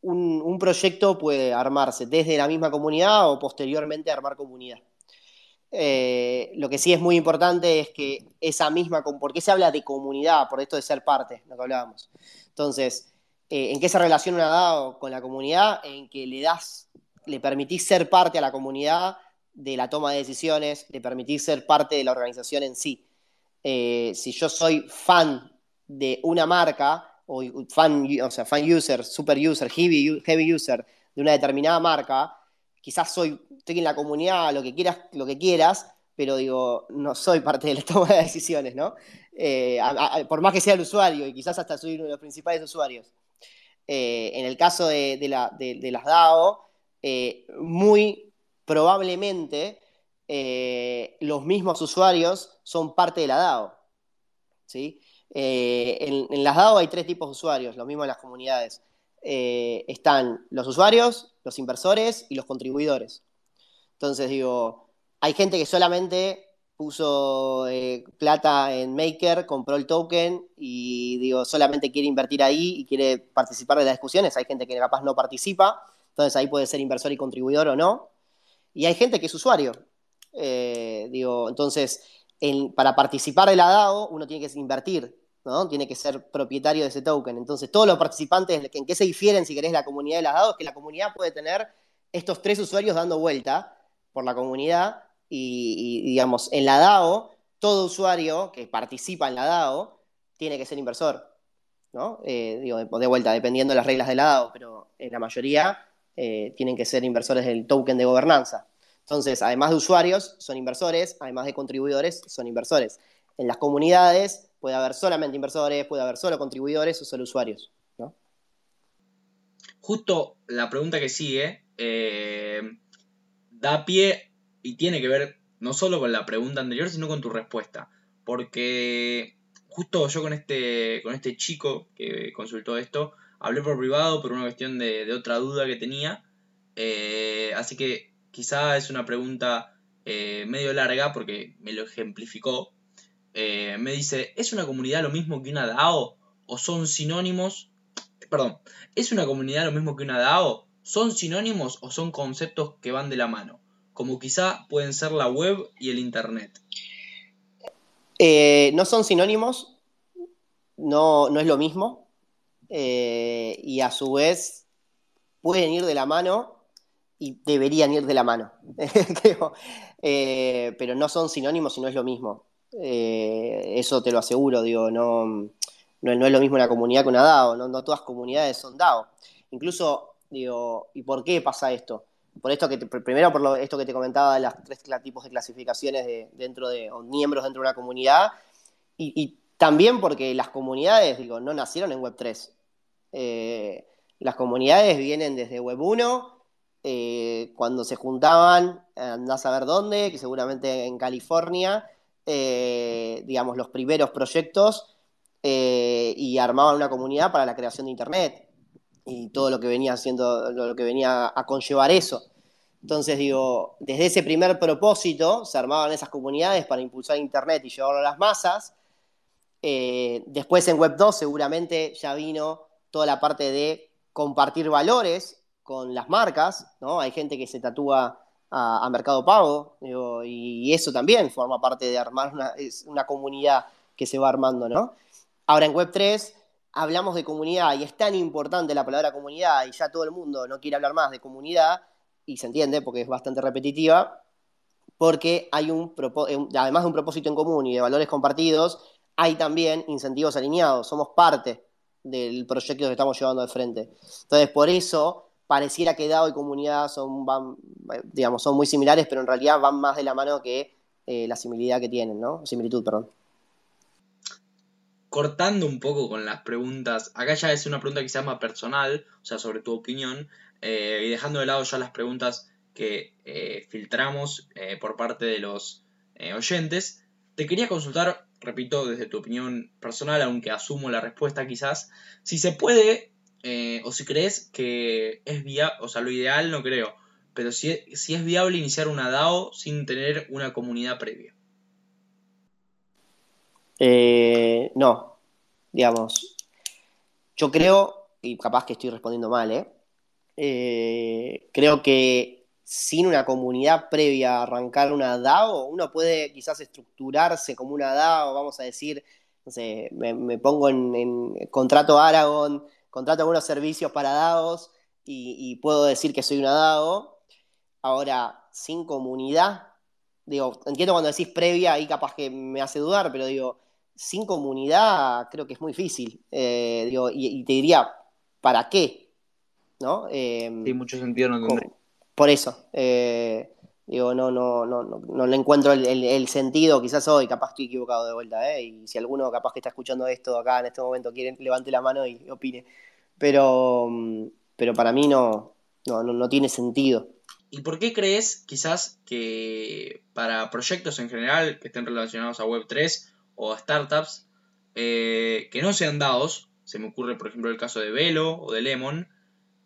un, proyecto puede armarse desde la misma comunidad o posteriormente armar comunidad. Eh, lo que sí es muy importante es que esa misma, ¿por qué se habla de comunidad? Por esto de ser parte, lo que hablábamos. Entonces, ¿en qué se relaciona una DAO con la comunidad? En que le das, le permitís ser parte a la comunidad de la toma de decisiones, de permitir ser parte de la organización en sí. Eh, si yo soy fan de una marca, o fan, o sea, fan user, super user, heavy, heavy user de una determinada marca, quizás soy, estoy en la comunidad, lo que quieras, lo que quieras, pero digo, no soy parte de la toma de decisiones, ¿no? Eh, por más que sea el usuario, y quizás hasta soy uno de los principales usuarios. Eh, en el caso de, de las DAO, muy probablemente eh, los mismos usuarios son parte de la DAO. ¿sí? Eh, en, las DAO hay tres tipos de usuarios, lo mismo en las comunidades. Eh, están los usuarios, los inversores y los contribuidores. Entonces digo, hay gente que solamente puso plata en Maker, compró el token y digo, solamente quiere invertir ahí y quiere participar de las discusiones. Hay gente que capaz no participa, entonces ahí puede ser inversor y contribuidor o no. Y hay gente que es usuario. Eh, digo, entonces, para participar de la DAO, uno tiene que invertir, ¿no? Tiene que ser propietario de ese token. Entonces, todos los participantes, ¿en qué se difieren, si querés, la comunidad de las DAO? Es que la comunidad puede tener estos tres usuarios dando vuelta por la comunidad y, digamos, en la DAO, todo usuario que participa en la DAO tiene que ser inversor, ¿no? Eh, digo, de vuelta, dependiendo de las reglas de la DAO, pero en la mayoría eh, tienen que ser inversores del token de gobernanza. Entonces, además de usuarios, son inversores, además de contribuidores, son inversores. En las comunidades puede haber solamente inversores, puede haber solo contribuidores o solo usuarios. Justo la pregunta que sigue eh, da pie y tiene que ver no solo con la pregunta anterior, sino con tu respuesta. Porque justo yo con este, con este chico que consultó esto, hablé por privado por una cuestión de, otra duda que tenía. Eh, así que quizá es una pregunta eh, medio larga porque me lo ejemplificó. Eh, me dice, ¿es una comunidad lo mismo que una DAO? ¿O son sinónimos? Perdón, ¿es una comunidad lo mismo que una DAO? ¿Son sinónimos o son conceptos que van de la mano? Como quizá pueden ser la web y el Internet. no son sinónimos, no, no es lo mismo. Eh, y a su vez pueden ir de la mano y deberían ir de la mano, eh, pero no son sinónimos y no es lo mismo. Eh, eso te lo aseguro, digo, no, no, es lo mismo una comunidad que una DAO, no, todas comunidades son DAO. Incluso, digo, ¿y por qué pasa esto? Por esto que primero por esto que te comentaba de las tres tipos de clasificaciones de, dentro de o miembros dentro de una comunidad y, y también porque las comunidades, digo, no nacieron en Web3. Eh, las comunidades vienen desde Web 1, eh, cuando se juntaban, andás a ver dónde, que seguramente en California, eh, digamos, los primeros proyectos y armaban una comunidad para la creación de Internet y todo lo que venía haciendo, lo que venía a conllevar eso. Entonces, digo, desde ese primer propósito se armaban esas comunidades para impulsar Internet y llevarlo a las masas. Después en Web 2 seguramente ya vino toda la parte de compartir valores con las marcas, ¿no? Hay gente que se tatúa a, Mercado Pago y, eso también forma parte de armar una, comunidad que se va armando, ¿no? Ahora en Web 3 hablamos de comunidad y es tan importante la palabra comunidad y ya todo el mundo no quiere hablar más de comunidad y se entiende porque es bastante repetitiva, porque hay un, además de un propósito en común y de valores compartidos, hay también incentivos alineados, somos parte del proyecto que estamos llevando de frente. Entonces, por eso pareciera que DAO y comunidad son, digamos, son muy similares, pero en realidad van más de la mano que eh, la similitud que tienen, ¿no? Similitud, perdón cortando un poco con las preguntas, acá ya es una pregunta que se llama personal, o sea, sobre tu opinión, eh, y dejando de lado ya las preguntas que eh, filtramos por parte de los oyentes, te quería consultar, repito, desde tu opinión personal, aunque asumo la respuesta quizás, si se puede o si crees que es viable, o sea, lo ideal no creo, pero si, si es viable iniciar una DAO sin tener una comunidad previa. Eh, no, digamos, yo creo, y capaz que estoy respondiendo mal, ¿eh? ¿eh? creo que sin una comunidad previa a arrancar una DAO, uno puede quizás estructurarse como una DAO, vamos a decir, no sé, me, pongo en, contrato Aragon, contrato algunos servicios para DAOs y, puedo decir que soy una DAO. Ahora, sin comunidad, digo, entiendo cuando decís previa, ahí capaz que me hace dudar, pero digo, sin comunidad creo que es muy difícil. Eh, y, te diría, ¿para qué? ¿No? Eh, mucho sentido no tendría. Por eso. Eh, digo, no, no, no, no, le encuentro el, sentido, quizás hoy, capaz estoy equivocado de vuelta, ¿eh? Y si alguno capaz que está escuchando esto acá en este momento quiere, levante la mano y opine. Pero, pero para mí no, no, no tiene sentido. ¿Y por qué crees quizás que para proyectos en general que estén relacionados a Web3 o startups eh, que no sean dados, se me ocurre por ejemplo el caso de Velo o de Lemon,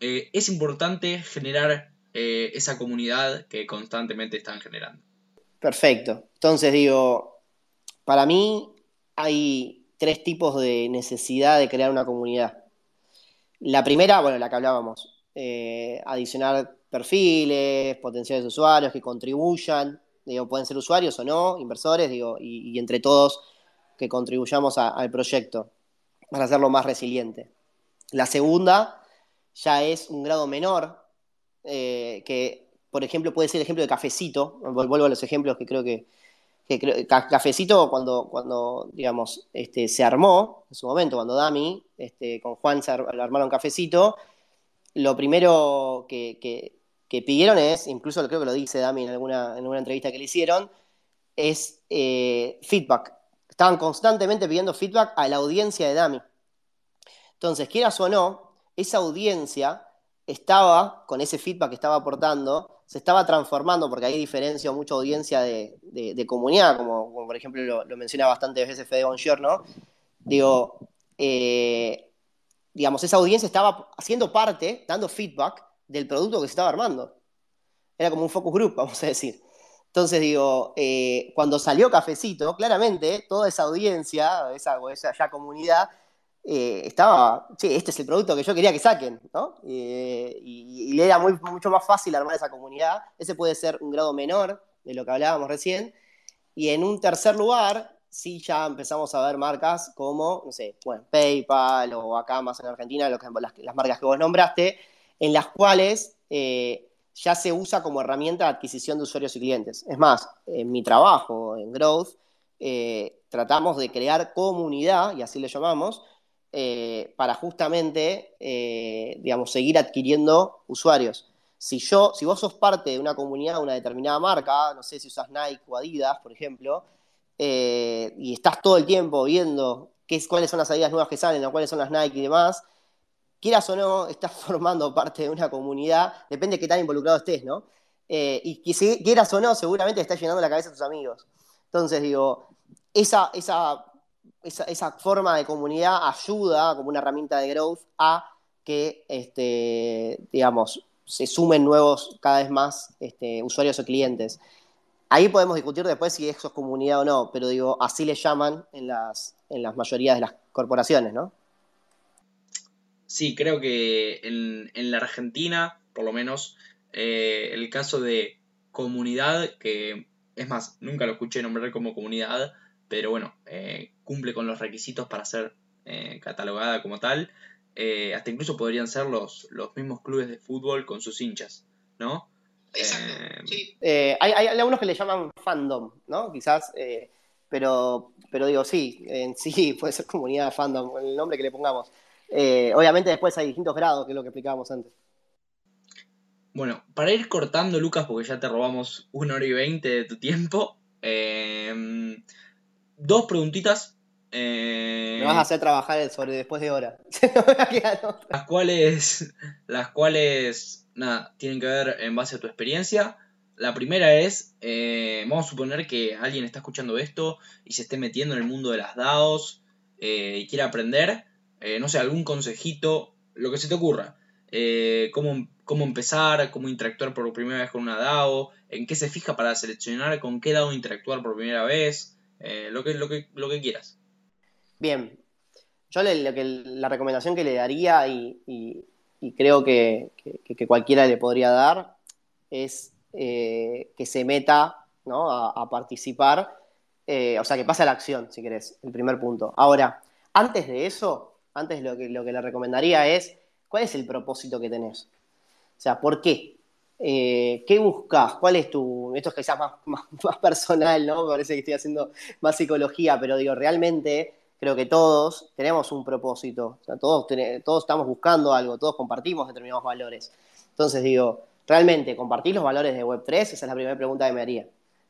eh, es importante generar eh, esa comunidad que constantemente están generando. Perfecto. Entonces digo, para mí hay tres tipos de necesidad de crear una comunidad. La primera, bueno, la que hablábamos, adicionar perfiles, potenciales usuarios que contribuyan, digo, pueden ser usuarios o no, inversores, digo, y entre todos que contribuyamos al proyecto para hacerlo más resiliente. La segunda ya es un grado menor, eh, que por ejemplo puede ser el ejemplo de cafecito, vuelvo a los ejemplos que creo que, cafecito cuando, cuando digamos, este, se armó en su momento, cuando Dami este, con Juan se armaron cafecito, lo primero que, pidieron es, incluso creo que lo dice Dami en alguna, en entrevista que le hicieron, es eh, feedback. Estaban constantemente pidiendo feedback a la audiencia de Dami. Entonces, quieras o no, esa audiencia estaba, con ese feedback que estaba aportando, se estaba transformando, porque hay diferencia mucha audiencia de, comunidad, como, por ejemplo lo, menciona bastantes veces Fede Bongiorno. Digo, eh, digamos, esa audiencia estaba haciendo parte, dando feedback del producto que se estaba armando. Era como un focus group, vamos a decir. Entonces digo, eh, cuando salió Cafecito, claramente toda esa audiencia, esa, esa ya comunidad, eh, estaba, che, este es el producto que yo quería que saquen, ¿no? Eh, y, le era muy, mucho más fácil armar esa comunidad. Ese puede ser un grado menor de lo que hablábamos recién. Y en un tercer lugar, sí ya empezamos a ver marcas como, no sé, bueno, PayPal o acá en Argentina, las, las marcas que vos nombraste, en las cuales ya se usa como herramienta de adquisición de usuarios y clientes. Es más, en mi trabajo, en Growth, eh, tratamos de crear comunidad, y así le llamamos, eh, para justamente, eh, digamos, seguir adquiriendo usuarios. Si yo, si vos sos parte de una comunidad de una determinada marca, no sé si usas Nike o Adidas, por ejemplo, y estás todo el tiempo viendo qué, cuáles son las Adidas nuevas que salen, o cuáles son las Nike y demás, quieras o no, estás formando parte de una comunidad, depende de qué tan involucrado estés, ¿no? Eh, y si quieras o no, seguramente estás llenando la cabeza a tus amigos. Entonces, digo, esa, esa esa, forma de comunidad ayuda como una herramienta de growth a que, este, digamos, se sumen nuevos cada vez más este, usuarios o clientes. Ahí podemos discutir después si eso es comunidad o no, pero digo, así le llaman en las, en las mayorías de las corporaciones, ¿no? Sí, creo que en, en la Argentina, por lo menos, eh, el caso de comunidad, que es más, nunca lo escuché nombrar como comunidad, pero bueno, eh, cumple con los requisitos para ser eh, catalogada como tal. hasta incluso podrían ser los, los mismos clubes de fútbol con sus hinchas, ¿no? Exacto, sí. hay, hay, algunos que le llaman fandom, ¿no? Quizás, pero, pero digo, sí, en sí puede ser comunidad fandom, el nombre que le pongamos. obviamente después hay distintos grados, que es lo que explicábamos antes. Bueno, para ir cortando, Lucas, porque ya te robamos una hora y veinte de tu tiempo, em, dos preguntitas. Eh, Me vas a hacer trabajar sobre después de hora. las cuales, las cuales, nada, tienen que ver en base a tu experiencia. La primera es, eh, vamos a suponer que alguien está escuchando esto y se esté metiendo en el mundo de las DAOs eh, y quiere aprender, no sé, algún consejito, lo que se te ocurra. cómo cómo empezar, cómo interactuar por primera vez con una DAO, en qué se fija para seleccionar con qué DAO interactuar por primera vez, lo, que, lo, que, lo que quieras. Bien, yo lo que, la recomendación que le daría y, creo que, cualquiera le podría dar es eh, que se meta ¿no? a, participar, eh, o sea, que pase a la acción, si querés, el primer punto. Ahora, antes de eso, antes lo que, lo que le recomendaría es, ¿cuál es el propósito que tenés? O sea, ¿por qué? Eh, ¿Qué buscas? ¿Cuál es tu...? Esto es quizás más, más, personal, ¿no? Parece que estoy haciendo más psicología, pero digo, realmente creo que todos tenemos un propósito. O sea, todos, todos estamos buscando algo, todos compartimos determinados valores. Entonces digo, realmente, ¿compartís los valores de Web3? Esa es la primera pregunta que me haría.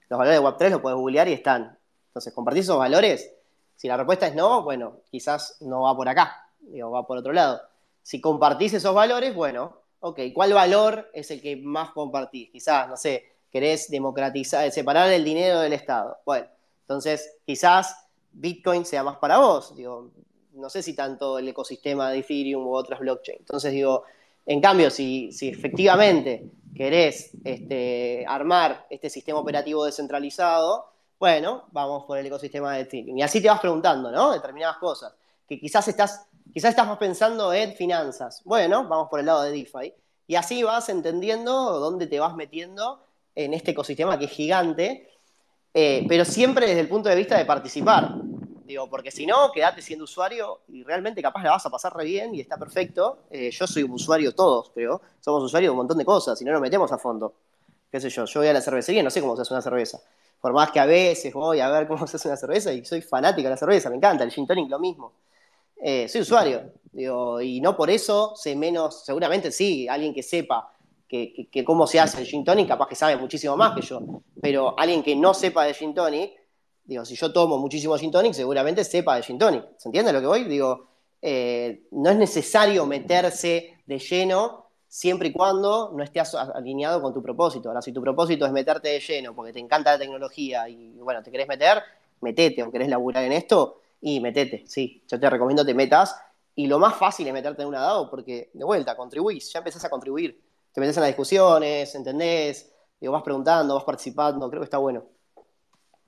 Los valores de Web3 los puedes googlear y están. Entonces, ¿compartís esos valores? Si la respuesta es no, bueno, quizás no va por acá, digo, va por otro lado. Si compartís esos valores, bueno, ok, ¿cuál valor es el que más compartís? Quizás, no sé, querés democratizar, separar el dinero del Estado. Bueno, entonces quizás Bitcoin sea más para vos. Digo, no sé si tanto el ecosistema de Ethereum u otras blockchain. Entonces digo, en cambio, si, si efectivamente querés este, armar este sistema operativo descentralizado, bueno, vamos por el ecosistema de Ethereum. Y así te vas preguntando, ¿no? Determinadas cosas. Que quizás estás Quizás estás más pensando en finanzas. Bueno, vamos por el lado de DeFi. Y así vas entendiendo dónde te vas metiendo en este ecosistema que es gigante, eh, pero siempre desde el punto de vista de participar. Digo, porque si no, quedate siendo usuario y realmente capaz la vas a pasar re bien y está perfecto. Eh, yo soy un usuario todos, creo. Somos usuarios de un montón de cosas y no nos metemos a fondo. ¿Qué sé yo? Yo voy a la cervecería y no sé cómo se hace una cerveza. Por más que a veces voy a ver cómo se hace una cerveza y soy fanático de la cerveza, me encanta. El gin tonic lo mismo. Eh, soy usuario, digo, y no por eso sé menos, seguramente sí, alguien que sepa que, cómo se hace el gin tonic, capaz que sabe muchísimo más que yo, pero alguien que no sepa de gin tonic, digo, si yo tomo muchísimo gin tonic, seguramente sepa de gin tonic, ¿se entiende lo que voy? Digo, eh, no es necesario meterse de lleno siempre y cuando no estés alineado con tu propósito. Ahora, si tu propósito es meterte de lleno porque te encanta la tecnología y, bueno, te querés meter, metete o querés laburar en esto, y metete, sí, yo te recomiendo te metas. Y lo más fácil es meterte en una DAO porque, de vuelta, contribuís, ya empezás a contribuir. Te metes en las discusiones, entendés, digo, vas preguntando, vas participando, creo que está bueno.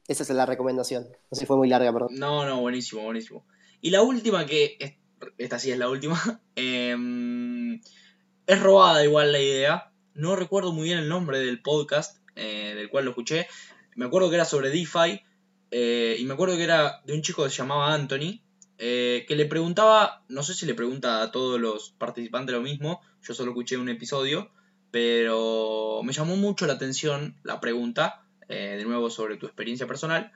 Esa es la recomendación. No sé si fue muy larga, perdón. No, no, buenísimo, buenísimo. Y la última que, esta sí es la última, em, es robada igual la idea. No recuerdo muy bien el nombre del podcast eh, del cual lo escuché. Me acuerdo que era sobre DeFi eh, y me acuerdo que era de un chico que se llamaba Anthony, eh, que le preguntaba, no sé si le pregunta a todos los participantes lo mismo, yo solo escuché un episodio, pero me llamó mucho la atención la pregunta, eh, de nuevo sobre tu experiencia personal.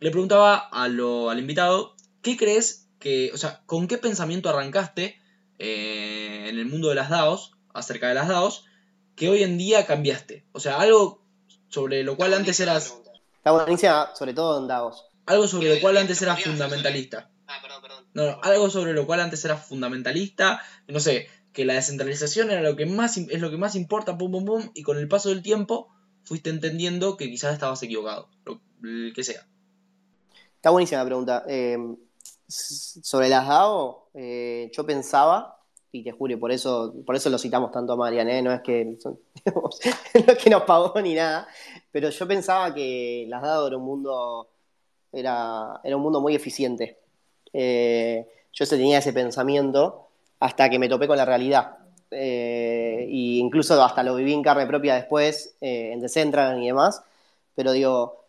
Le preguntaba a lo, al invitado, ¿qué crees que, o sea, con qué pensamiento arrancaste en el mundo de las DAOs, acerca de las DAOs, que hoy en día cambiaste? O sea, algo sobre lo cual antes eras Está buenísima, sobre todo en Davos. Algo sobre lo cual antes eras fundamentalista. Ah, perdón, perdón. No, algo sobre lo cual antes eras fundamentalista. No sé, que la descentralización era lo que más es lo que más importa, pum pum pum, y con el paso del tiempo fuiste entendiendo que quizás estabas equivocado, lo, que sea. Está buenísima la pregunta. Eh, sobre las DAO, eh, yo pensaba, y te juro, por eso, por eso lo citamos tanto a Marian, ¿eh? no, es que, no es que nos pagó ni nada, pero yo pensaba que las DAO era un mundo, era, era un mundo muy eficiente. Eh, yo tenía ese pensamiento hasta que me topé con la realidad. e incluso hasta lo viví en carne propia después, en Decentraland y demás, pero digo,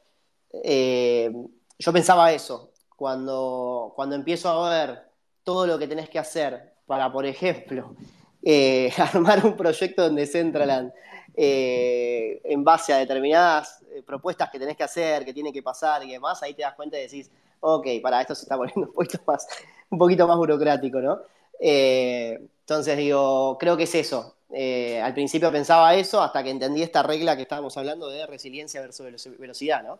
yo pensaba eso, cuando, cuando empiezo a ver todo lo que tenés que hacer para, por ejemplo, eh, armar un proyecto donde Decentraland eh, en base a determinadas eh, propuestas que tenés que hacer, que tiene que pasar y demás, ahí te das cuenta y decís, ok, para esto se está poniendo un poquito más, un poquito más burocrático, ¿no? Entonces digo, creo que es eso. al principio pensaba eso hasta que entendí esta regla que estábamos hablando de resiliencia versus velocidad, ¿no?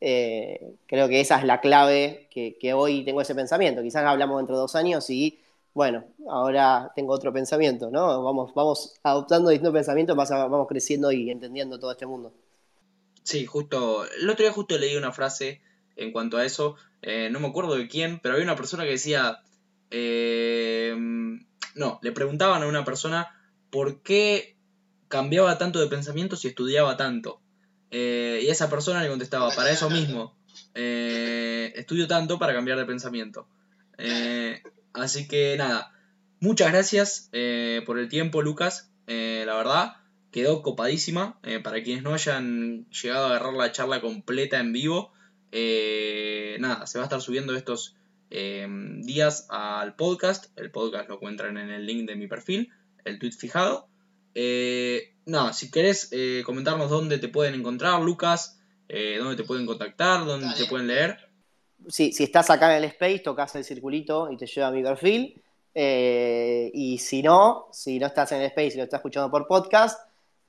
Eh, creo que esa es la clave que, hoy tengo ese pensamiento. Quizás hablamos dentro de dos años y, bueno, ahora tengo otro pensamiento, ¿no? Vamos, vamos adoptando distintos pensamientos, vamos creciendo y entendiendo todo este mundo. Sí, justo, el otro día justo leí una frase en cuanto a eso, eh, no me acuerdo de quién, pero había una persona que decía, eh, no, le preguntaban a una persona por qué cambiaba tanto de pensamiento si estudiaba tanto. Eh, y esa persona le contestaba, para eso mismo, eh, estudio tanto para cambiar de pensamiento. Eh, así que nada, muchas gracias por el tiempo, Lucas. la verdad, quedó copadísima. para quienes no hayan llegado a agarrar la charla completa en vivo, nada, se va a estar subiendo estos días al podcast. El podcast lo encuentran en el link de mi perfil, el tweet fijado. Eh, no, si querés eh, comentarnos dónde te pueden encontrar, Lucas, eh, dónde te pueden contactar, dónde te pueden leer. si estás acá en el space, tocas el circulito y te lleva a mi perfil. y si no, si no estás en el space y lo estás escuchando por podcast,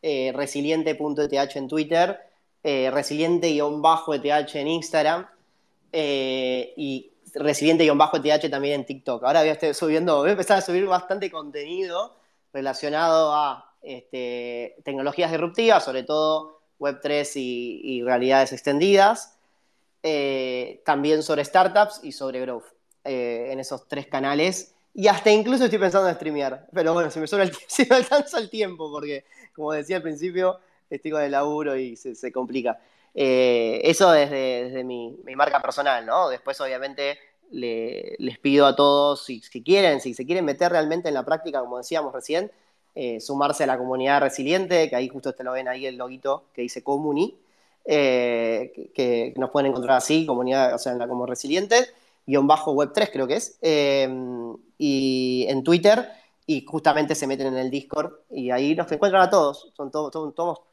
resiliente.eth en Twitter, resiliente-eth en Instagram y resiliente-eth también en TikTok. Ahora voy a estar subiendo, voy a empezar a subir bastante contenido relacionado a este, tecnologías disruptivas, sobre todo Web3 y, realidades extendidas, eh, también sobre startups y sobre growth, eh, en esos tres canales. Y hasta incluso estoy pensando en streamear, pero bueno, si me, el, si me alcanza el tiempo, porque como decía al principio, estoy con el laburo y se, complica. Eh, eso desde, mi, marca personal, ¿no? Después, obviamente, les pido a todos, si, si, quieren, si se quieren meter realmente en la práctica, como decíamos recién, eh, sumarse a la comunidad resiliente, que ahí justo te lo ven ahí el loguito que dice Comuni, eh, que, nos pueden encontrar así, comunidad, o sea, en la como resiliente, guion bajo web 3 creo que es, y en Twitter, y justamente se meten en el Discord, y ahí nos encuentran a todos, son todos,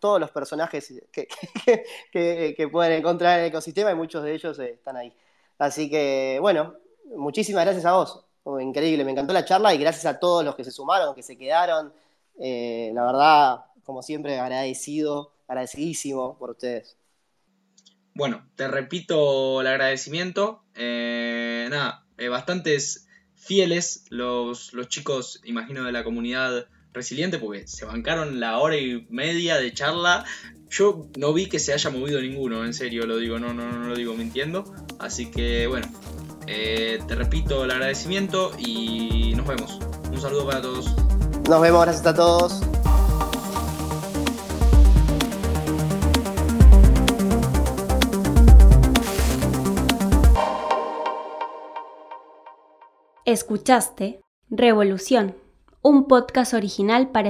todos los personajes que, que, pueden encontrar en el ecosistema, y muchos de ellos eh, están ahí. Así que, bueno, muchísimas gracias a vos. Increíble, me encantó la charla y gracias a todos los que se sumaron, que se quedaron, eh, la verdad, como siempre, agradecido, agradecidísimo por ustedes. Bueno, te repito el agradecimiento. Eh, nada, bastantes fieles los, los chicos, imagino, de la comunidad resiliente, porque se bancaron la hora y media de charla. Yo no vi que se haya movido ninguno, en serio lo digo, no, no, no lo digo mintiendo. Así que bueno, te repito el agradecimiento y nos vemos. Un saludo para todos. Nos vemos, gracias a todos. Escuchaste Revolución, un podcast original para